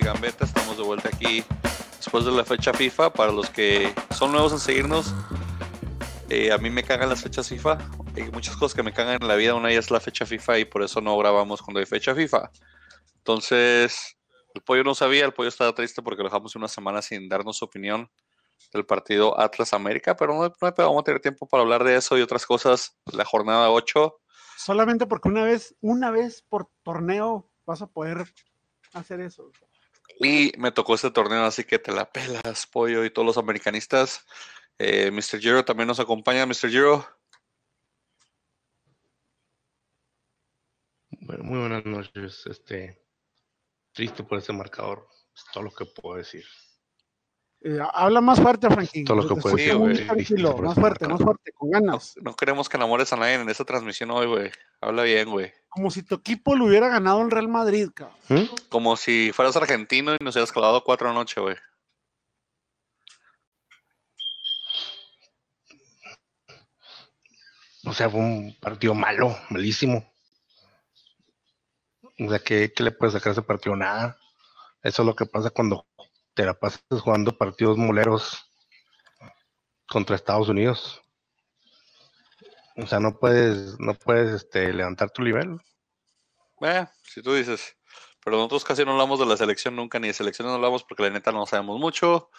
y Gambetta. Estamos de vuelta aquí después de la fecha FIFA. Para los que son nuevos en seguirnos, eh, a mí me cagan las fechas FIFA. Hay muchas cosas que me cagan en la vida. Una de ellas es la fecha FIFA y por eso no grabamos cuando hay fecha FIFA. Entonces, el pollo no sabía, el pollo estaba triste porque lo dejamos una semana sin darnos su opinión del partido Atlas América, pero no, no vamos a tener tiempo para hablar de eso y otras cosas. La jornada 8. Solamente porque una vez, una vez por torneo vas a poder hacer eso. Y me tocó este torneo, así que te la pelas, pollo y todos los americanistas. Eh, Mr. Giro también nos acompaña. Mr. Giro. Bueno, muy buenas noches. Este, triste por ese marcador. Es todo lo que puedo decir. Eh, habla más fuerte, Frankie. Todo lo que escucho decir, muy güey. tranquilo, más eso fuerte, más fuerte, con ganas. No queremos que enamores a nadie en esta transmisión hoy, güey. Habla bien, güey. Como si tu equipo le hubiera ganado el Real Madrid, cabrón. ¿Mm? Como si fueras argentino y nos hubieras clavado cuatro anoche, güey. O sea, fue un partido malo, malísimo. O sea, ¿qué, qué le puedes sacar a ese partido? Nada. Eso es lo que pasa cuando te la pasas jugando partidos moleros contra Estados Unidos. O sea, no puedes, no puedes este, levantar tu nivel. Eh, si tú dices. Pero nosotros casi no hablamos de la selección nunca, ni de selección no hablamos porque la neta no sabemos mucho.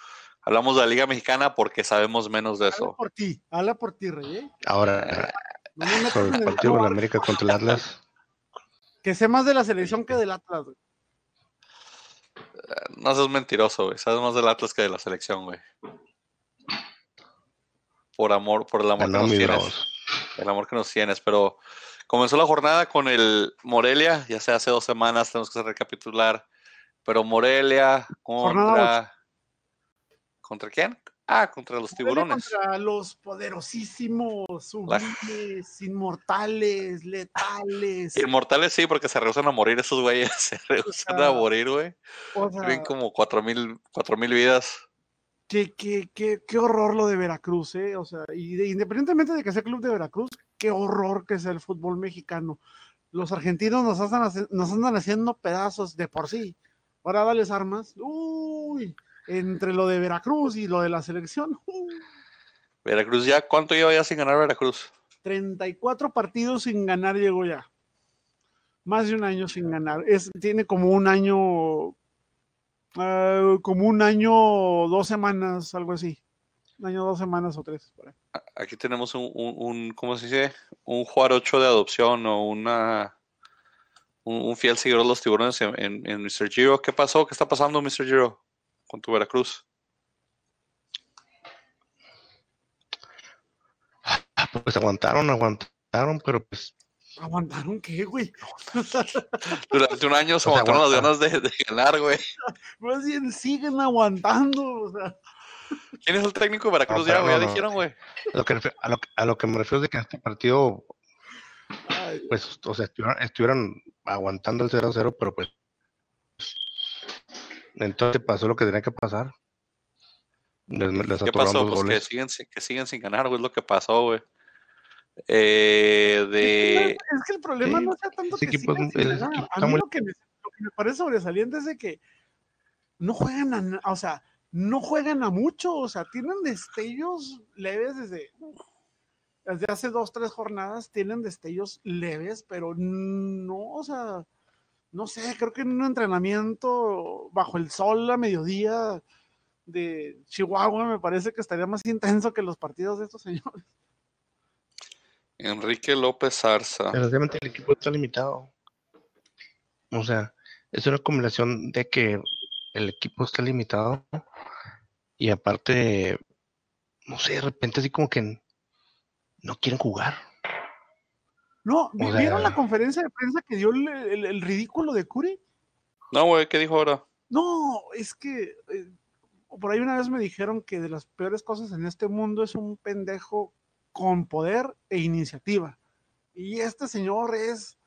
Hablamos de la Liga Mexicana porque sabemos menos de Habla eso. por ti, habla por ti, Rey. ¿eh? Ahora, No me sobre el partido de la América contra el Atlas, Que sé más de la selección que del Atlas, güey. No seas mentiroso, güey. Sabes más del Atlas que de la selección, güey. Por amor, por el amor que ganó nos mi tienes. Bravos. El amor que nos tienes. Pero comenzó la jornada con el Morelia, ya sea hace dos semanas, tenemos que recapitular. Pero Morelia contra. ¿Contra quién? Ah, contra los tiburones. Contra los poderosísimos, sublimes, inmortales, letales. Inmortales sí, porque se rehusan a morir esos güeyes. Se rehusan a sea, morir, güey. O sea, Tienen como cuatro mil, cuatro mil vidas. Qué, qué, qué, qué horror lo de Veracruz, ¿eh? O sea, y de- independientemente de que sea club de Veracruz, qué horror que sea el fútbol mexicano. Los argentinos nos, hacen hace- nos andan haciendo pedazos de por sí. Ahora dales armas. Uy, entre lo de Veracruz y lo de la selección. uy, Veracruz ya, ¿cuánto lleva ya sin ganar Veracruz? 34 partidos sin ganar llegó ya. Más de un año sin ganar. Es, tiene como un año, ah, como un año, dos semanas, algo así. Un año, dos semanas o tres. por ahí. Aquí tenemos un, un, un- ¿cómo se dice? Un juarocho de adopción o una un, un fiel seguidor de los tiburones en, en, en Mr. Giro. ¿Qué pasó? ¿Qué está pasando, Mr. Giro? Con tu Veracruz. Ah, Pues aguantaron, aguantaron, pero pues ¿Aguantaron qué, güey? Durante un año se O sea, aguantaron las ganas de, de ganar, güey. Más bien siguen aguantando. O sea, ¿Quién es el técnico de Veracruz No, ya, pero güey? Ya no, no. dijeron, güey. a lo, que, refi- a, lo, que- a lo que me refiero es de que en este partido, ay, pues, o sea, estuvieron, estuvieron aguantando el 0-0, pero pues entonces pasó lo que tenía que pasar. Les, les ¿Qué pasó? Pues siguen, que siguen sin ganar, güey. Es lo que pasó, güey. Eh, de... es que el problema Sí, no sea tanto que equipo sigan es- sin ese ganar. equipo A mí lo que, me, lo que me parece sobresaliente es de que no juegan a, o sea, no juegan a mucho, o sea, tienen destellos leves desde, desde hace dos, tres jornadas, tienen destellos leves, pero no, o sea, no sé, creo que en un entrenamiento bajo el sol a mediodía de Chihuahua me parece que estaría más intenso que los partidos de estos señores. Enrique López Zarza. Desgraciadamente el equipo está limitado. O sea, es una combinación de que el equipo está limitado y aparte, no sé, de repente así como que no quieren jugar. No, ¿vi- O ¿vieron la conferencia de prensa que dio el, el- el ridículo de Curi? No, güey, ¿qué dijo ahora? No, es que eh, por ahí una vez me dijeron que de las peores cosas en este mundo es un pendejo con poder e iniciativa. Y este señor es,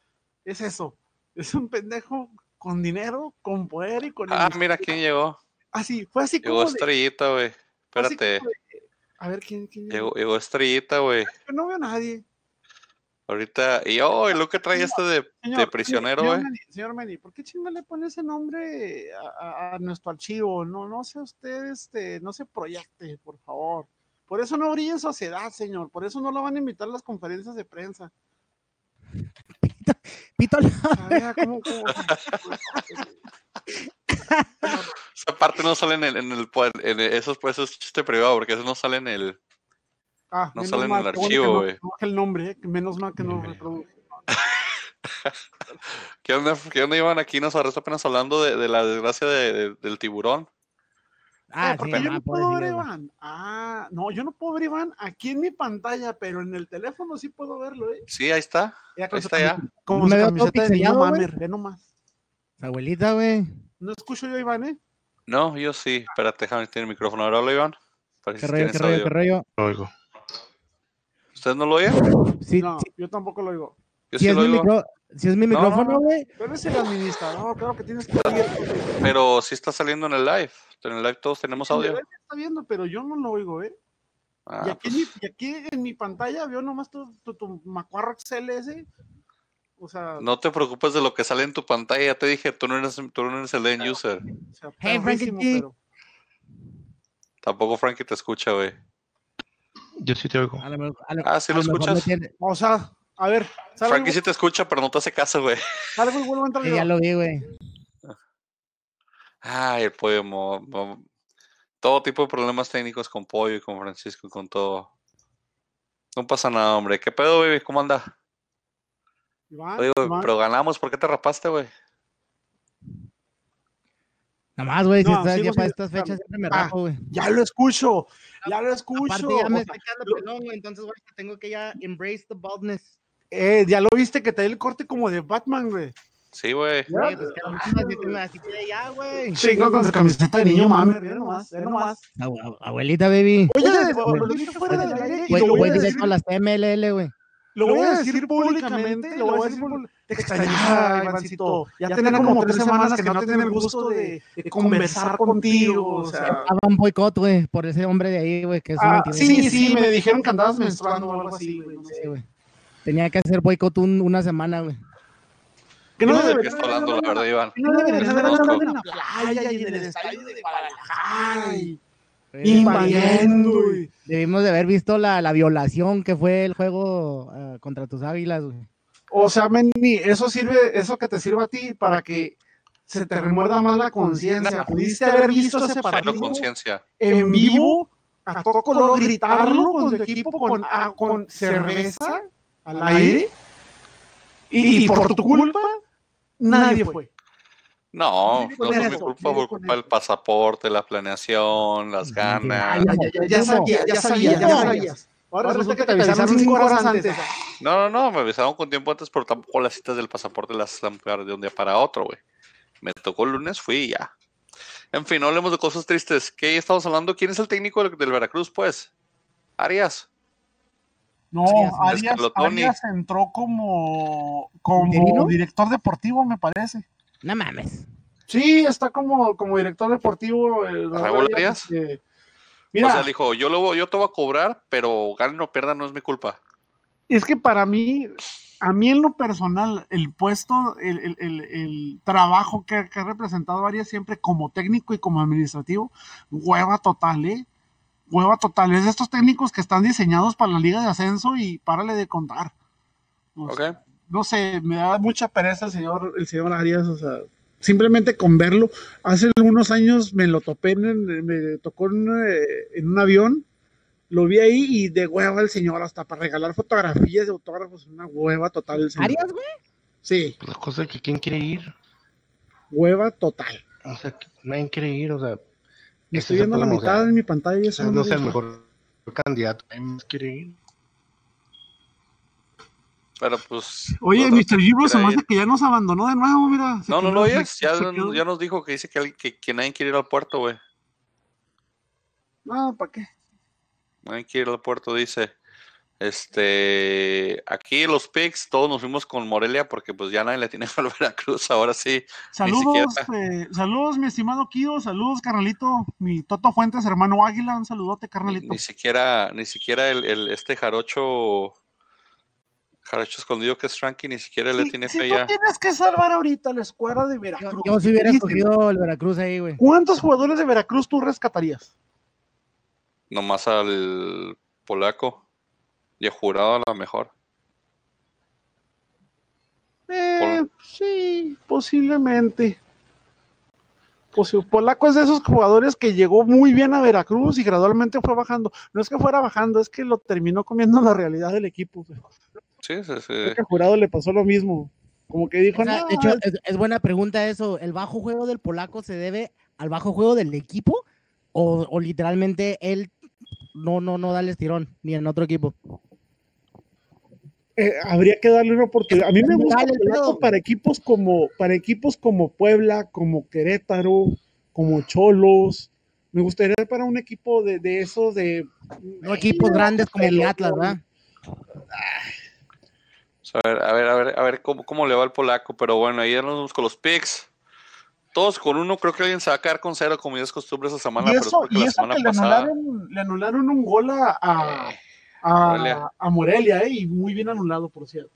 es eso, es un pendejo con dinero, con poder y con Ah, iniciativa. mira quién llegó. Así, fue así Llegó como Estrellita, güey. Espérate. de- a ver, ¿quién, quién llegó? Llegó, llegó Estrellita, güey. Yo no veo a nadie. Ahorita, y oh, lo que trae este de, Señor, de prisionero, señor güey. Señor Meni, ¿por qué chinga le pone ese nombre a, a- a nuestro archivo? No, no sea usted, este, no se proyecte, por favor. Por eso no brilla en sociedad, señor. Por eso no lo van a invitar a las conferencias de prensa. Pito, Ah, cómo- cómo- Esa parte no sale en el, en el, en el- esos pues es chiste privado, porque eso no sale en el, Ah, No sale en el archivo, güey. no el nombre, eh, menos mal que no reproduje. ¿Qué onda, ¿Qué onda, Iván? Aquí nos arresta apenas hablando de, de la desgracia de- de- del tiburón. Ah, porque sí, yo ah, no puedo ver. Iván. Ah, no, yo no puedo ver Iván aquí en mi pantalla, pero en el teléfono sí puedo verlo, ¿eh? Sí, ahí está. Ya Ahí está ya. Como Me su camiseta de niño mamer, ve nomás. Abuelita, güey. No escucho yo a Iván, ¿eh? No, yo sí. Espérate, déjame tener el micrófono. Ahora habla, Iván. Parece ¿Qué que rollo, qué rollo, qué rollo? Lo oigo. ¿Ustedes no lo oyen? Sí, no, sí, yo tampoco lo oigo. Yo sí es lo mi, oigo. micro- sí es mi No, no, micrófono, no. güey. Tú eres el administrador, claro que tienes que oír. Pero sí está saliendo en el live. En el live todos tenemos audio. Está viendo, pero yo no lo oigo, ¿eh? y, Ah, aquí, en mi- y aquí en mi pantalla veo nomás tu, tu, tu macuarro Excel ese. O sea, no te preocupes de lo que sale en tu pantalla. Ya te dije, tú no eres, tú no eres el end user. o sea, Hey, Frankie pero- Tampoco Frankie te escucha, güey. Yo sí te oigo. A lo mejor- a lo- Ah, ¿sí lo escuchas? no tiene- O sea, a ver, salgo, Frankie sí te escucha, pero no te hace caso, güey. salgo y vuelvo a entrar Sí, yo. ya lo vi, güey. Ay, el pollo. mo- mo- todo tipo de problemas técnicos con pollo y con Francisco y con todo. No pasa nada, hombre. ¿Qué pedo, baby? ¿Cómo anda? Iván, Oye, güey, Iván. pero ganamos. ¿Por qué te rapaste, güey? Nada más, güey. si No, estás- ya para estas fechas siempre me Ah, rapo, güey. Ya lo escucho, ya lo escucho. Aparte, ya me o sea, quedando pelón, güey. Entonces, güey, tengo que ya embrace the baldness. Eh, ya lo viste que te dio el corte como de Batman, güey. Sí, güey. Sí, pues, que que ya, güey. Chingo con su camiseta de niño mamer, ve nomás, ve nomás. Abu- Abuelita, baby. Oye, lo dije fuera del aire Güey, lo voy güey, a decir directo a las MLL, güey. Lo voy a decir públicamente, lo voy a decir públicamente. Te extrañaba, Ivancito. Ya tenía como tres semanas que no tenía el gusto de, de conversar contigo. O sea, Hagan boicot, güey, por ese hombre de ahí, güey, que es un ah, sí, sí, me dijeron que andabas menstruando o algo así, güey. no sé. Sí, güey. Tenía que hacer boicot un- una semana, güey. Que No no sé de qué debería está hablando, la verdad, Iván. que no deberías haber andado en la playa y en el estadio de Guadalajara invadiendo. y- Debimos de haber visto la, la violación que fue el juego ah, contra tus águilas, güey. O sea, Menni, eso sirve, eso que te sirve a ti para que se te remuerda más la conciencia. Pudiste haber visto ese partido conciencia. en vivo, a todo color, gritarlo con su equipo con, ah, con cerveza al aire, y, y por tu culpa, nadie fue. No, no fue mi culpa con culpa del eso. pasaporte, la planeación, las ganas. Ya, ya, ya, ya sabías, ya sabías, ya sabías. Ahora resulta que te avisaron cinco horas antes. No, no, no, me avisaron con tiempo antes, pero tampoco las citas del pasaporte las ampliaron de un día para otro, güey. Me tocó el lunes, fui y ya. En fin, no hablemos de cosas tristes. ¿Qué estamos hablando? ¿Quién es el técnico del, del Veracruz, pues? Arias. No, Arias, Arias, entró como, como director deportivo, me parece. No mames. Sí, está como, como director deportivo. el ¿Raúl Arias, este, o Mira, sea, le dijo, yo, lo, yo te voy a cobrar, pero gane o pierda no es mi culpa. es que para mí, a mí en lo personal, el puesto, el, el- el- el trabajo que, que ha representado Arias siempre como técnico y como administrativo, hueva total, ¿eh? Hueva total. Es de estos técnicos que están diseñados para la liga de ascenso y párale de contar. O ¿Ok? sea, no sé, me da mucha pereza el señor, el señor Arias, o sea, simplemente con verlo. Hace algunos años me lo topé, en, me tocó en, eh, en un avión, lo vi ahí y de hueva el señor, hasta para regalar fotografías de autógrafos, una hueva total el señor. ¿Arias, güey? Sí, La cosa es que quién quiere ir. hueva total. O sea, nadie quiere ir. O sea, Estoy viendo la mitad en mi pantalla y eso no no me sea el mejor candidato. Nadie más quiere ir. Pero pues. Oye, no- Mr. Gibro se me hace que ya nos abandonó de nuevo, mira. No, no lo oyes. Ya, ya nos dijo que dice que, alguien- que, que nadie quiere ir al puerto, güey. No, ¿para qué? Nadie quiere ir al puerto, dice. Este, aquí los picks, todos nos fuimos con Morelia porque pues ya nadie le tiene al Veracruz, ahora sí. Saludos, eh, saludos, mi estimado Kio, saludos, carnalito, mi Toto Fuentes, hermano Águila, un saludote, carnalito. ni siquiera, ni siquiera el, el- este jarocho, Jaracho escondido que es Frankie ni siquiera le tiene si fe tú ya. tienes que salvar ahorita la escuadra de Yo, Veracruz. yo si hubiera escogido el Veracruz ahí, güey. ¿Cuántos jugadores de Veracruz tú rescatarías? Nomás al polaco. Y jurado a lo mejor. Eh, sí, posiblemente. Posi- Polaco es de esos jugadores que llegó muy bien a Veracruz y gradualmente fue bajando. No es que fuera bajando, es que lo terminó comiendo la realidad del equipo. Sí, sí, sí. Creo que a Jurado le pasó lo mismo. Como que dijo, O sea, "No, de hecho, es, es buena pregunta eso. ¿El bajo juego del polaco se debe al bajo juego del equipo? ¿O, o literalmente él no, no, no da el estirón ni en otro equipo? Eh, habría que darle una oportunidad. A mí me gusta para equipos como para equipos como Puebla, como Querétaro, como Cholos. Me gustaría para un equipo de, de esos de No equipos grandes como el. Atlas, ¿verdad? A ver, a ver, a ver, a ver cómo, cómo le va el polaco. Pero bueno, ahí ya nos vamos con los picks. Todos con uno, creo que alguien se va a quedar con cero, como ya es costumbre esta semana. Y pero es eso, porque y la eso semana que le pasada. anularon, le anularon un gol a, a, Morelia. a, a Morelia, eh, y muy bien anulado, por cierto.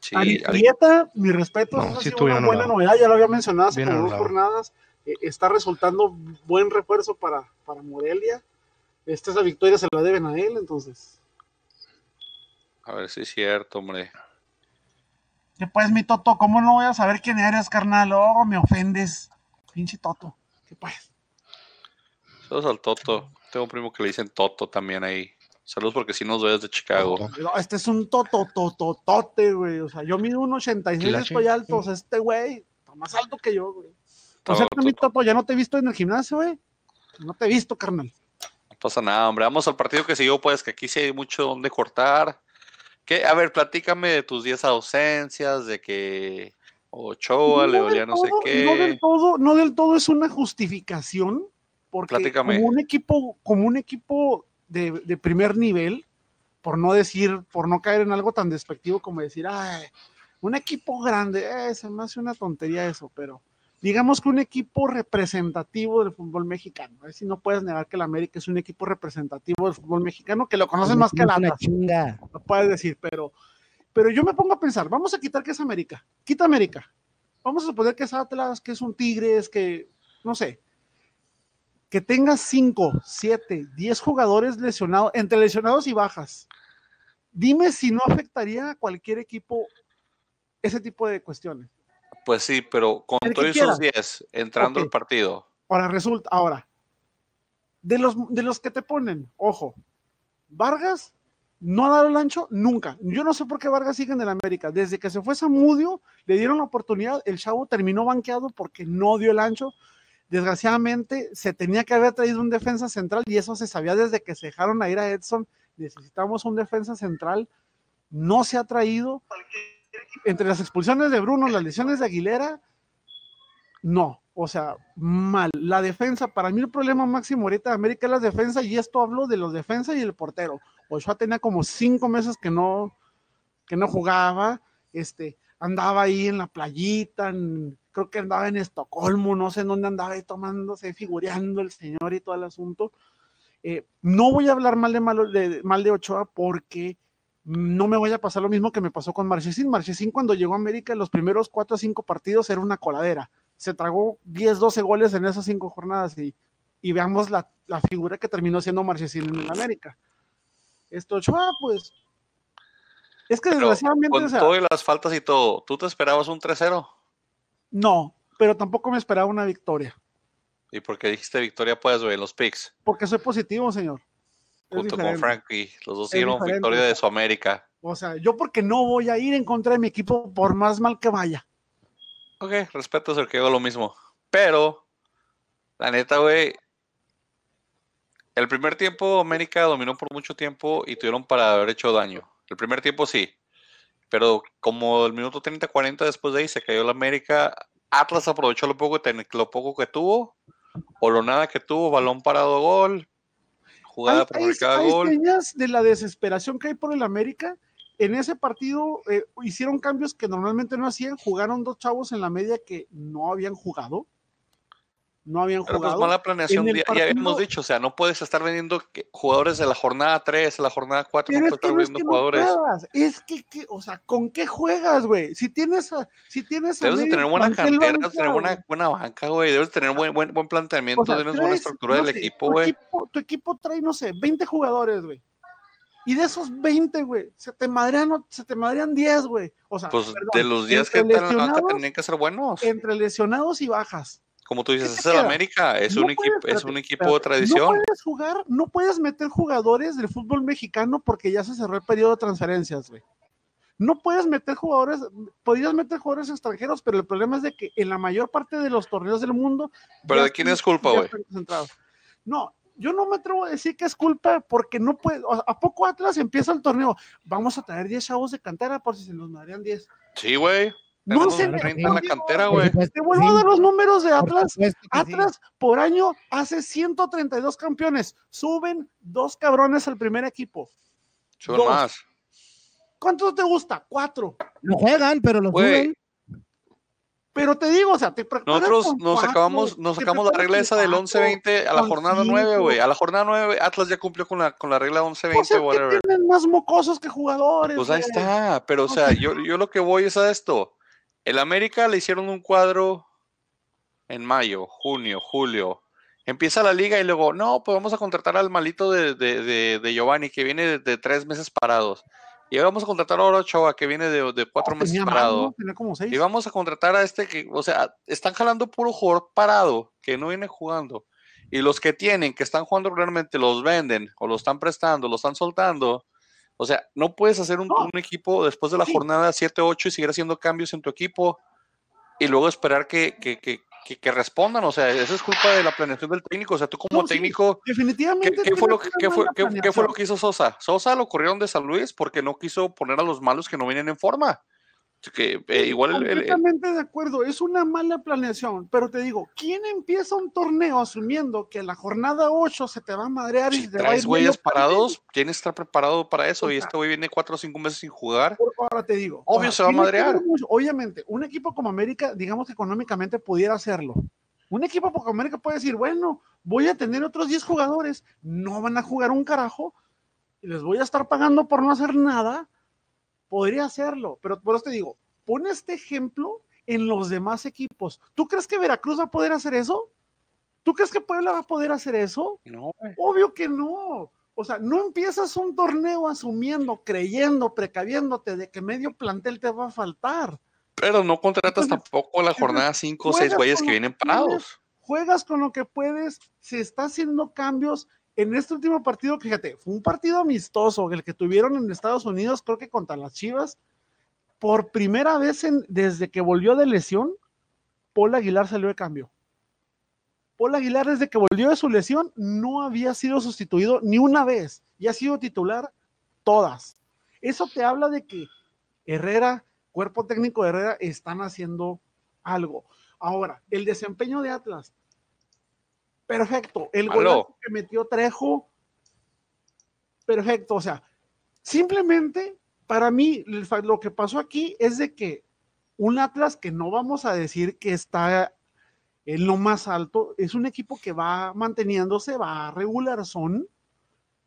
Sí, Ari- Ari- Arieta, mi respeto, No, esa ha sí sido estuvo una buena novedad, ya lo había mencionado hace Bien como dos jornadas. eh, está resultando buen refuerzo para, para Morelia. Esta esa victoria se la deben a él, entonces. a ver si es cierto, hombre. ¿Qué pues, mi Toto? ¿Cómo no voy a saber quién eres, carnal? Oh, me ofendes. Pinche Toto. ¿Qué pues? Saludos al Toto. Tengo un primo que le dicen Toto también ahí. Saludos porque si nos ves de Chicago. No, este es un Toto, Toto, Tote, güey. O sea, yo mido un 86, Clase, estoy alto. O sea, este güey está más alto que yo, güey. O sea, mi Toto. Toto, ya no te he visto en el gimnasio, güey. No te he visto, carnal. No pasa nada, hombre. Vamos al partido que siguió, pues, que aquí sí hay mucho donde cortar. ¿Qué? A ver, platícame de tus 10 ausencias, de que Ochoa le del dolía no sé todo- No del qué. todo, no del todo es una justificación, porque como un equipo, como un equipo de, de primer nivel, por no decir, por no caer en algo tan despectivo como decir, ay, un equipo grande, eh, se me hace una tontería eso, pero digamos que un equipo representativo del fútbol mexicano, a ver si no puedes negar que el América es un equipo representativo del fútbol mexicano, que lo conocen más que Atlas. chinga. lo puedes decir, pero, pero yo me pongo a pensar, vamos a quitar que es América, quita América, vamos a suponer que es Atlas, que es un Tigres, que no sé, que tenga 5, 7, 10 jugadores lesionados, entre lesionados y bajas. Dime si no afectaría a cualquier equipo ese tipo de cuestiones. Pues sí, pero con El todos esos 10 entrando Ok. al partido. Ahora resulta, ahora, de los, de los que te ponen, ojo, Vargas no ha dado el ancho nunca. Yo no sé por qué Vargas sigue en el América. Desde que se fue Samudio, le dieron la oportunidad, el chavo terminó banqueado porque no dio el ancho. Desgraciadamente, se tenía que haber traído un defensa central y eso se sabía desde que se dejaron a ir a Edson. Necesitamos un defensa central. No se ha traído. Entre las expulsiones de Bruno, las lesiones de Aguilera, no, o sea, mal. La defensa, para mí el problema máximo ahorita de América es la defensa, y esto hablo de los defensas y el portero. Ochoa tenía como cinco meses que no, que no jugaba, este, andaba ahí en la playita, creo que andaba en Estocolmo, no sé en dónde andaba ahí tomándose, figureando el señor y todo el asunto. Eh, no voy a hablar mal de, malo- de- mal de Ochoa porque no me vaya a pasar lo mismo que me pasó con Marchesín. Marchesín cuando llegó a América, los primeros cuatro o cinco partidos era una coladera se tragó 10, 12 goles en esas cinco jornadas y, y veamos la, la figura que terminó siendo Marchesín en el América. Esto, Ochoa, pues, es que Pero desgraciadamente, con o sea, todo y las faltas y todo, ¿tú te esperabas un 3-0? No, pero tampoco me esperaba una victoria, ¿Y porque dijiste victoria, pues, güey, en los picks? porque soy positivo, señor. Junto con. Frankie. Los dos diferente, victoria de su América. O sea, yo porque no voy a ir en contra de mi equipo por más mal que vaya. Ok, respeto ser que hago lo mismo. Pero, la neta, güey, el primer tiempo América dominó por mucho tiempo y tuvieron para haber hecho daño. El primer tiempo sí. Pero como el minuto 30-40 después de ahí se cayó la América, Atlas aprovechó lo poco, que ten- lo poco que tuvo, o lo nada que tuvo, balón parado gol, jugada por cada gol. señas de la desesperación que hay por el América. En ese partido eh, hicieron cambios que normalmente no hacían. Jugaron dos chavos en la media que no habían jugado. No habían Pero pues jugado. mala planeación, ya, habíamos dicho, o sea, no puedes estar vendiendo jugadores de la jornada 3, la jornada 4, no puedes estar no es vendiendo que jugadores. es que, que, o sea, ¿con qué juegas, güey? Si tienes, a- si tienes a Debes de tener buena cantera, debes de tener buena, buena banca, güey. Debes de tener buen, buen, buen planteamiento, O sea, tienes buena estructura no del sé, equipo, güey. Tu equipo trae, no sé, 20 jugadores, güey. Y de esos 20, güey, se te madrean, se te madrean 10, güey. O sea, Pues perdón, de los días que entre están en la banca tenían que ser buenos. entre lesionados y bajas. Como tú dices, es el? América, es No un equipo, es un equipo de tradición. No puedes jugar, no puedes meter jugadores del fútbol mexicano porque ya se cerró el periodo de transferencias, güey. No puedes meter jugadores, podrías meter jugadores extranjeros, pero el problema es de que en la mayor parte de los torneos del mundo. Pero ¿de quién es culpa, güey? No, yo no me atrevo a decir que es culpa porque no puede. ¿A poco Atlas empieza el torneo? Vamos a traer 10 chavos de cantera por si se nos madrean 10. Sí, güey. No se me 30 en la cantera, güey. Te vuelvo a sí, dar los números de por Atlas. que sí. Atlas por año hace 132 campeones. Suben dos cabrones al primer equipo. Dos. más. ¿Cuántos te gusta? Cuatro. Lo juegan, pero lo Güey, suben. Pero te digo, o sea, te Nosotros nos cuatro, sacabamos, nos sacamos la regla esa del cuatro, 11-20 a la jornada 9, cinco. güey. A la jornada 9, Atlas ya cumplió con la, con la regla Pues 11-20, es que whatever. tienen más mocosos que jugadores. Pues ahí güey. está, pero o O sea, sea- yo, yo lo que voy es a esto. El América le hicieron un cuadro en mayo, junio, julio. Empieza la liga y luego, no, pues vamos a contratar al malito de, de, de- de Giovanni que viene de, tres meses parados. Y ahora vamos a contratar a Ochoa que viene de, cuatro meses Tenía más, parado. Y vamos a contratar a este que, o sea, están jalando puro jugador parado, que no viene jugando. Y los que tienen, que están jugando realmente, los venden, o lo están prestando, lo están soltando. O sea, no puedes hacer un, No. un equipo después de la Sí. jornada 7-8 y seguir haciendo cambios en tu equipo y luego esperar que, que, que, que- que respondan. O sea, eso es culpa de la planeación del técnico. O sea, tú como No, técnico, ¿Qué, Definitivamente. qué fue lo qué fue, qué- fue lo que hizo Sosa? Sosa lo corrieron de San Luis porque no quiso poner a los malos que no vienen en forma. Que, eh, igual el- el- el, Completamente de acuerdo, es una mala planeación, pero te digo, ¿quién empieza un torneo asumiendo que la jornada 8 se te va a madrear y Si te traes güeyes parados, tienes que estar preparado para eso. Y este güey viene cuatro o cinco meses sin jugar. Ahora te digo. Obvio se va a madrear. Obviamente, un equipo como América, digamos que económicamente pudiera hacerlo. Un equipo como América puede decir, bueno, voy a tener otros 10 jugadores, no van a jugar un carajo, y les voy a estar pagando por no hacer nada. Podría hacerlo, pero por eso te digo, pon este ejemplo en los demás equipos. ¿Tú crees que Veracruz va a poder hacer eso? ¿Tú crees que Puebla va a poder hacer eso? No. Obvio que no. O sea, no empiezas un torneo asumiendo, creyendo, precaviéndote de que medio plantel te va a faltar. Pero no contratas Entonces, tampoco la jornada cinco o seis juegas güeyes con que vienen parados. Juegas con lo que puedes, se está haciendo cambios. En este último partido, fíjate, fue un partido amistoso, el que tuvieron en Estados Unidos, creo que contra las Chivas. Por primera vez en- desde que volvió de lesión, Paul Aguilar salió de cambio. Paul Aguilar, desde que volvió de su lesión, no había sido sustituido ni una vez y ha sido titular todas. Eso te habla de que Herrera, cuerpo técnico de Herrera, están haciendo algo. Ahora, el desempeño de Atlas. Perfecto. El gol que metió Trejo. Perfecto. O sea, simplemente para mí lo que pasó aquí es de que un Atlas que no vamos a decir que está en lo más alto, es un equipo que va manteniéndose, va regular son.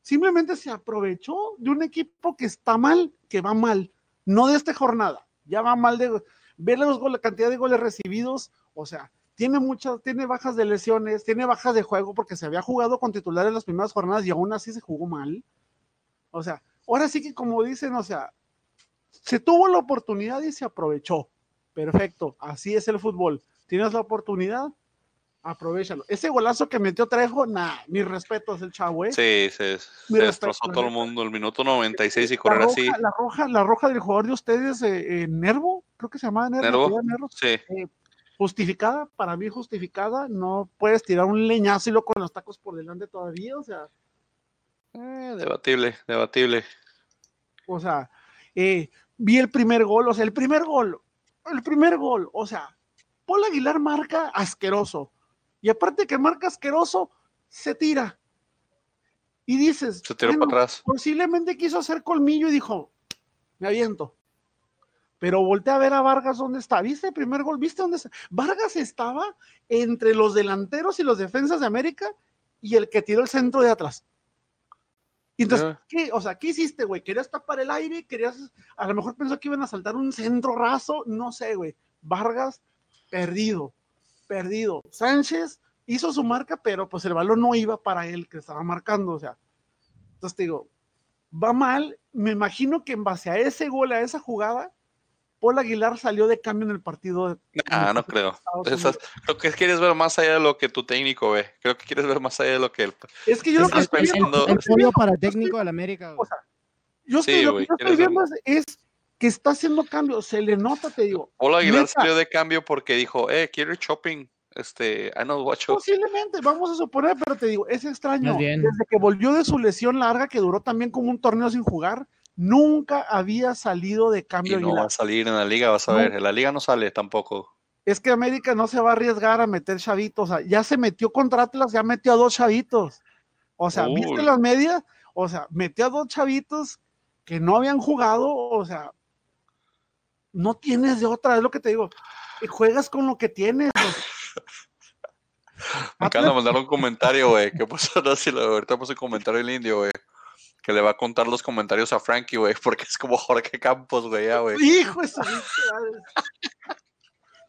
Simplemente se aprovechó de un equipo que está mal, que va mal, no de esta jornada, ya va mal de ver los goles, la cantidad de goles recibidos, o sea, tiene muchas, tiene bajas de lesiones, tiene bajas de juego porque se había jugado con titulares en las primeras jornadas y aún así se jugó mal. O sea, ahora sí que como dicen, o sea, se tuvo la oportunidad y se aprovechó. Perfecto, así es el fútbol. Tienes la oportunidad, aprovechalo. Ese golazo que metió Trejo, nah, mis respetos el chavo, ¿eh? Sí, se, se destrozó todo el mundo. El minuto 96 y la correr roja, así. La roja, la roja del jugador de ustedes, eh, eh, Nervo, creo que se llamaba Nervo. Nervo. ¿sí Nervo? Sí. Justificada, para mí justificada, no puedes tirar un leñazo y luego con los tacos por delante todavía, o sea, Eh, debatible, debatible. o sea, eh, vi el primer gol, o sea, el primer gol, el primer gol, o sea, Paul Aguilar marca asqueroso, y aparte que marca asqueroso, se tira, y dices, Se tiró bueno, para atrás. posiblemente quiso hacer colmillo y dijo, me aviento. Pero voltea a ver a Vargas dónde está. ¿Viste el primer gol? ¿Viste dónde está? Vargas estaba entre los delanteros y los defensas de América y el que tiró el centro de atrás. Y entonces, Ya. ¿qué? O sea, ¿qué hiciste, güey? ¿Querías tapar el aire? ¿Querías, a lo mejor pensó que iban a saltar un centro raso? No sé, güey. Vargas, perdido, perdido. Sánchez hizo su marca, pero pues el balón no iba para él, que estaba marcando, o sea. Entonces te digo, va mal. Me imagino que en base a ese gol, a esa jugada, Paul Aguilar salió de cambio en el partido. Ah, no creo. Creo que quieres ver más allá de lo que tu técnico ve. Creo que quieres ver más allá de lo que el. Es que yo lo que Estás estoy viendo, pensando- yo El estoy pollo viendo- para el técnico del América. o güey. sea, yo estoy, Sí, lo que estoy viendo es, es que está haciendo cambios, se le nota, te digo. Paul Aguilar Neta. salió de cambio porque dijo, eh, quiero ir shopping. Este, I know what Posiblemente, vamos a suponer, pero te digo, es extraño. Desde que volvió de su lesión larga, que duró también como un torneo sin jugar, nunca había salido de Y cambio. no va a salir en la liga, vas a No. ver. En la liga no sale tampoco. Es que América no se va a arriesgar a meter chavitos. O sea, ya se metió contra Atlas, ya metió a dos chavitos. O sea, ¿viste las medias? O sea, metió a dos chavitos que no habían jugado. O sea, no tienes de otra, es lo que te digo. Y Juegas con lo que tienes. Me acaban de Atlas- mandar un comentario, güey. ¿Qué pasó? No, si lo, ahorita puse un comentario el indio, güey. Que le va a contar los comentarios a Frankie, güey. Porque es como Jorge Campos, güey, ya, güey. Hijo de su.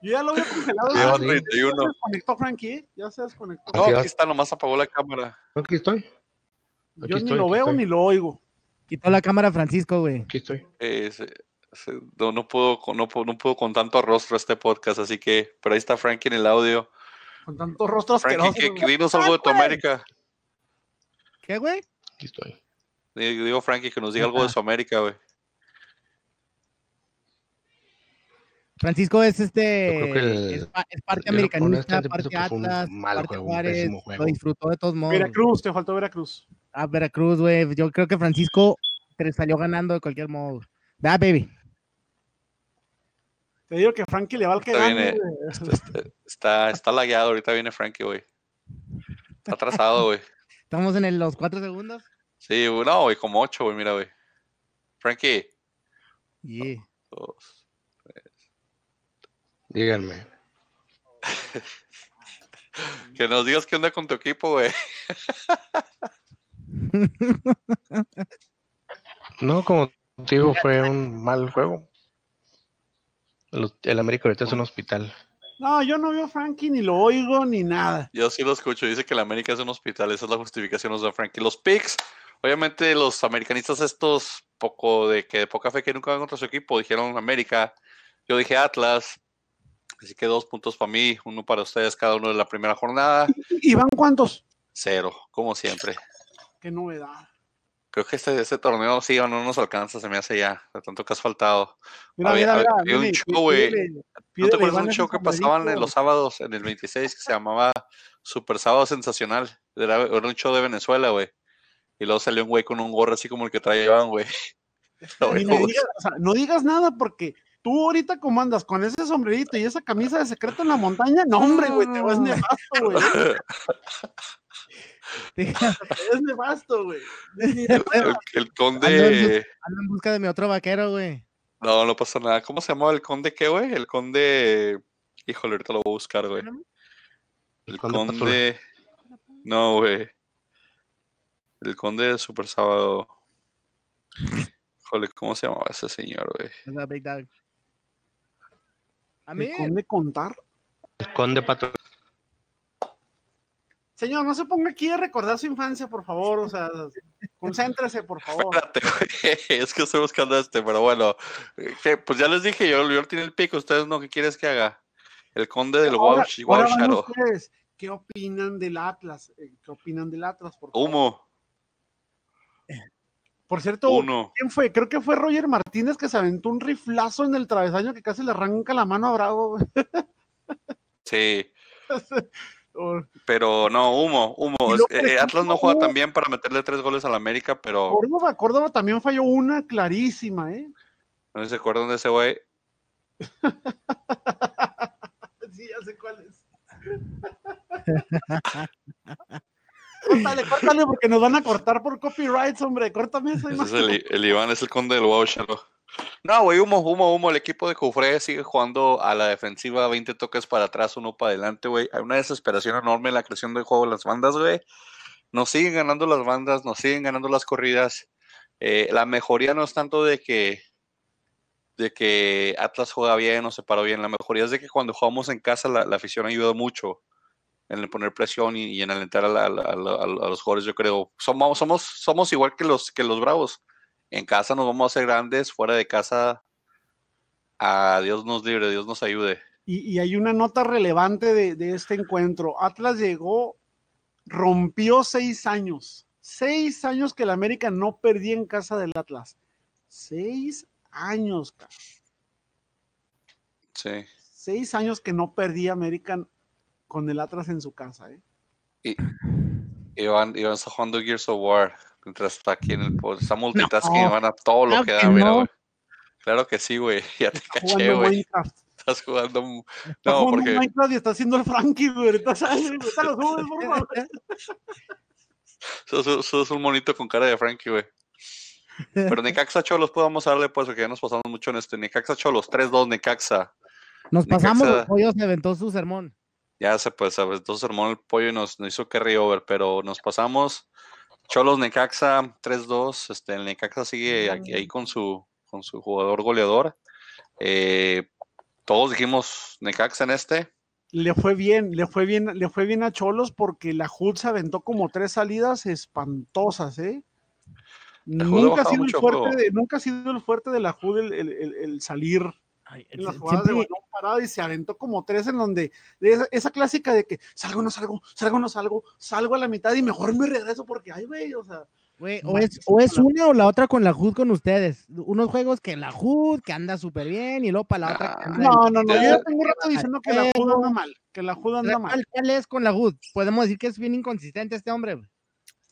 Yo ya lo había congelado. Lleva ya, 31. Ya se desconectó Frankie, ¿eh? ya se desconectó. No, Aquí está, nomás apagó la cámara. Aquí estoy, Yo aquí ni estoy, lo veo estoy. ni lo oigo. Quitó la cámara Francisco, güey. aquí estoy. Eh, se- se- no, no puedo, con- no, puedo, no puedo con tanto rostro este podcast, así que, pero ahí está Frankie en el audio. Con tantos rostros Frankie, que, que dinos algo de tu güey. América. ¿Qué, güey? Aquí estoy. Digo, Frankie, que nos diga algo de su América, güey. Francisco es Yo este. creo que el- es, pa- es parte americanista, honestamente parte Atlas, mal parte juego, Juárez. Lo disfrutó de todos modos. Veracruz, te faltó Veracruz. A Veracruz, güey. Yo creo que Francisco te salió ganando de cualquier modo. Da, baby. Te digo que Frankie le va al que Está. Está, está, está lagueado, ahorita viene Frankie, güey. Está atrasado, güey. Estamos en el- los cuatro segundos. Sí, güey, no, güey, como ocho, güey, mira, güey. Frankie. Yeah. dos. Díganme. Que nos digas qué onda con tu equipo, güey. No, como te digo, fue un mal juego. El, el América ahorita es un hospital. No, yo no veo a Frankie, ni lo oigo, ni nada. Yo sí lo escucho, dice que la América es un hospital, esa es la justificación, nos da Frankie. Los picks, obviamente los americanistas estos, poco de que de poca fe que nunca van contra su equipo, dijeron América, yo dije Atlas, así que dos puntos para mí, uno para ustedes, cada uno de la primera jornada, ¿Y van cuántos? cero, como siempre. Qué novedad. Creo que este, este torneo sí o no nos alcanza, se me hace ya, de tanto que has faltado. Mira, Había- mira, había- mira, había un show, güey. ¿No te acuerdas de un show que pasaban en los sábados, en el 26, que se llamaba Super Sábado Sensacional? Era, era un show de Venezuela, güey. Y luego salió un güey con un gorro así como el que traían, güey. Güey. digas, o sea, no digas nada porque tú ahorita como andas con ese sombrerito y esa camisa de secreto en la montaña, no hombre, güey, te vas nefasto, güey. Te ves nefasto, güey. El, el- el conde. Ando en busca de mi otro vaquero, güey. No, no pasa nada. ¿Cómo se llamaba el conde qué, güey? El conde. Híjole, ahorita lo voy a buscar, güey. El conde. No, güey. El conde de Super Sábado. Híjole, ¿cómo se llamaba ese señor, güey? A mí, ¿Me conde contar? El Conde Patrón. Señor, no se ponga aquí a recordar su infancia, por favor. O sea, concéntrese, por favor. Espérate, güey. Es que estoy buscando este, pero bueno. eh, Pues ya les dije, yo, yo tiene el pico. Ustedes no, ¿qué quieres que haga? El conde del Ahora- Wow, wow ahora van Shadow. ustedes. ¿Qué opinan del Atlas? Eh, ¿Qué opinan del Atlas? Por, favor? Humo, por cierto, uno. ¿quién fue? Creo que fue Roger Martínez que se aventó un riflazo en el travesaño que casi le arranca la mano a Bravo. Sí, pero no, humo, humo. Eh, Atlas no juega tan bien para meterle tres goles al América, pero Córdoba, Córdoba también falló una clarísima, ¿eh? no se acuerdan de ese güey. Sí, ya sé cuál es. córtale, córtale, porque nos van a cortar por copyrights, hombre. Córtame Ese es el, el Iván, es el conde del Wow Shadow. No, güey, humo, humo, humo. El equipo de Cufré sigue jugando a la defensiva, 20 toques para atrás, uno para adelante, güey. Hay una desesperación enorme en la creación del juego de las bandas, güey. Nos siguen ganando las bandas, nos siguen ganando las corridas. Eh, la mejoría no es tanto de que de que Atlas juega bien o se paró bien. La mejoría es de que cuando jugamos en casa la, la afición ayuda mucho en el poner presión y, y en alentar a, la- a la- a la- a los jugadores, yo creo. Somos, somos, somos igual que los, que los bravos. En casa nos vamos a hacer grandes, fuera de casa, a Dios nos libre, Dios nos ayude. Y, y hay una nota relevante de, de este encuentro. Atlas llegó, rompió seis años. Seis años que el América no perdía en casa del Atlas. Seis años, ca- Sí. seis años que no perdía América con el Atlas en su casa. ¿eh? Iván, Iván está jugando Gears of War mientras está aquí en el pod. Está multitasking, No, Iván, a todo lo claro que que da, mira, no. güey. Claro que sí, güey. Ya te caché, güey. Estás jugando. Está No, jugando porque. Minecraft y está haciendo el Frankie, güey. Ahorita lo subes, por favor. Sos, un monito con cara de Frankie, güey. Pero Necaxa Cholos, a darle, pues, porque ya nos pasamos mucho en este. Necaxa Cholos, 3-2 Necaxa. Nos Necaxa- pasamos, el pollo se aventó su sermón. Ya se pues, ¿sabes? Entonces armó el pollo y nos, nos hizo carry over, pero nos pasamos. Cholos Necaxa 3-2. Este, el Necaxa sigue aquí, ahí con su, con su jugador goleador. Eh, todos dijimos Necaxa en este. Le fue bien, le fue bien, le fue bien a Cholos porque la HUD se aventó como tres salidas espantosas, ¿eh? Nunca ha, sido el fuerte de, nunca ha sido el fuerte de la HUD el, el- el- el salir Ay, en las sie- jugadas de siempre- balón parado y se aventó como tres en donde de esa, esa clásica de que salgo no salgo, salgo no salgo, salgo a la mitad y mejor me regreso porque ay güey, o sea, güey, o es, o es una o la otra con la HUD con ustedes. Unos juegos que la HUD, que anda súper bien, y luego para la otra que Ah, anda no, no, no, yo ya tengo rato diciendo que la HUD anda mal, que la HUD anda mal. ¿Cuál, es con la HUD? Podemos decir que es bien inconsistente este hombre.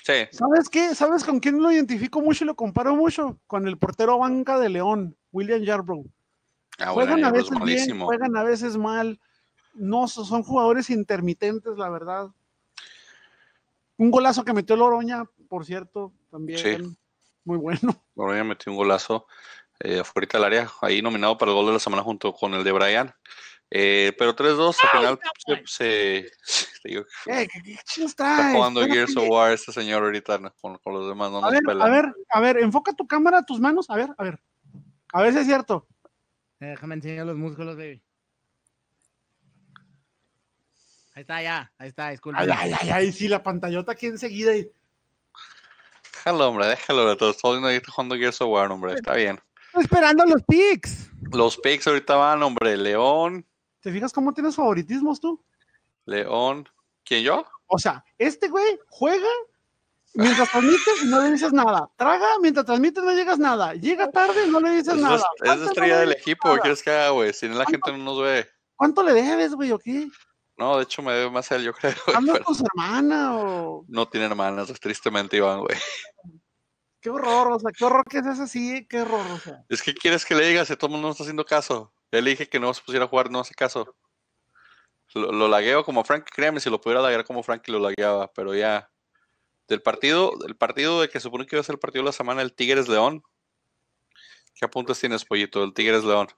Sí, ¿Sabes qué? ¿Sabes con quién lo identifico mucho y lo comparo mucho? Con el portero banca de León, William Yarbrough. Ah, juegan a pues, veces bien, juegan a veces mal. No, so- son jugadores intermitentes, la verdad. Un golazo que metió Loroña, por cierto, también. Sí. Muy bueno. Ya metió un golazo eh, afuera del área, ahí nominado para el gol de la semana junto con el de Brian. Eh, pero 3-2 al final se, digo Eh, ¿Qué, qué está jugando. Gears of War este señor ahorita ¿no? con, con los demás, no A nos ver, a ver, a ver, enfoca tu cámara tus manos. A ver, a ver. A ver si es cierto. Eh, Déjame enseñar los músculos, baby. Ahí está, ya. Ahí está, disculpa. Ay, ay, ay, ay, sí, la pantallota aquí enseguida. y- Déjalo, hombre, déjalo, modos, ahí está jugando Gears of War, hombre, está bien. Estoy esperando los picks. Los picks ahorita van, hombre, León, ¿Te fijas cómo tienes favoritismos tú? León, ¿quién yo? O sea, este güey juega mientras transmites no le dices nada. Traga mientras transmites no llegas nada. Llega tarde no le dices Es, nada. es no estrella del equipo, ¿qué nada. quieres que haga, güey? Si no la gente no nos ve. ¿Cuánto le debes, güey, o qué? No, de hecho me debe más a él, yo creo, güey, ¿Andas pero con su hermana o...? no tiene hermanas, tristemente, Iván, güey. Qué horror, o sea, qué horror que seas así, qué horror, o sea. Es que quieres que le digas si todo el mundo no está haciendo caso. Le dije que no se pusiera a jugar, no hace caso. Lo, lo lagueo como Frank, créeme, si lo pudiera laguear como Frank lo lagueaba, pero ya. Del partido, del partido de que se supone que iba a ser el partido de la semana, el Tigres León. ¿Qué apuntes tienes, pollito? El Tigres León.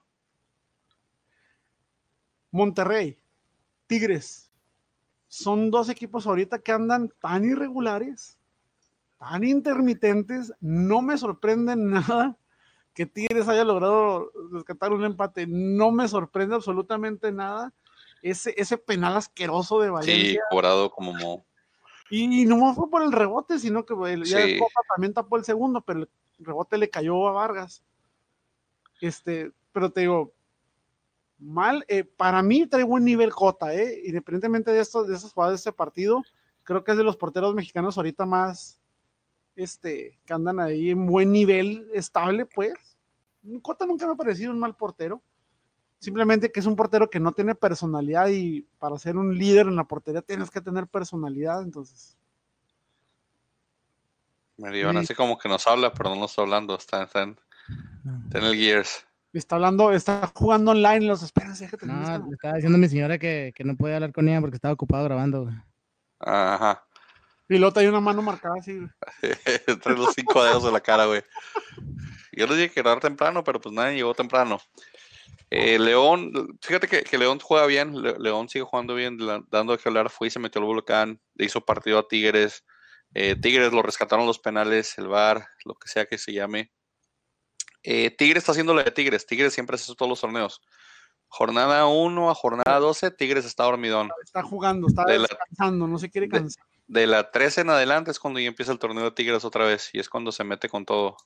Monterrey, Tigres. Son dos equipos ahorita que andan tan irregulares, tan intermitentes. No me sorprende nada que Tigres haya logrado rescatar un empate. No me sorprende absolutamente nada. Ese, ese penal asqueroso de Sí, Valencia. cobrado como mo- Y no fue por el rebote, sino que el, ya el Sí. Copa también tapó el segundo, pero el rebote le cayó a Vargas. Este, pero te digo, mal, eh, para mí trae buen nivel Cota, eh, independientemente de estos, de esas jugadas de este partido, creo que es de los porteros mexicanos ahorita más, este, que andan ahí en buen nivel estable, pues. Cota nunca me ha parecido un mal portero. Simplemente que es un portero que no tiene personalidad y para ser un líder en la portería tienes que tener personalidad, entonces. Me Iván Sí. así como que nos habla, pero no nos está hablando. Está, está en, está en el Gears. Está hablando, está jugando online, los esperas, déjate. No, le estaba diciendo a mi señora que, que no podía hablar con ella porque estaba ocupado grabando. güey. Ajá. Y luego hay una mano marcada así. Entre los cinco dedos de la cara, güey. Yo les dije que era temprano, pero pues nadie llegó temprano. Eh, León, fíjate que, que León juega bien, Le- León sigue jugando bien, la- dando de que hablar, fue y se metió al volcán, le hizo partido a Tigres, eh, Tigres lo rescataron los penales, el VAR, lo que sea que se llame. Eh, Tigres está haciendo la de Tigres, Tigres siempre hace eso todos los torneos. Jornada 1 a jornada 12, Tigres está dormidón. Está jugando, está De la- no se quiere de- cansar. De la 13 en adelante es cuando ya empieza el torneo de Tigres otra vez y es cuando se mete con todo.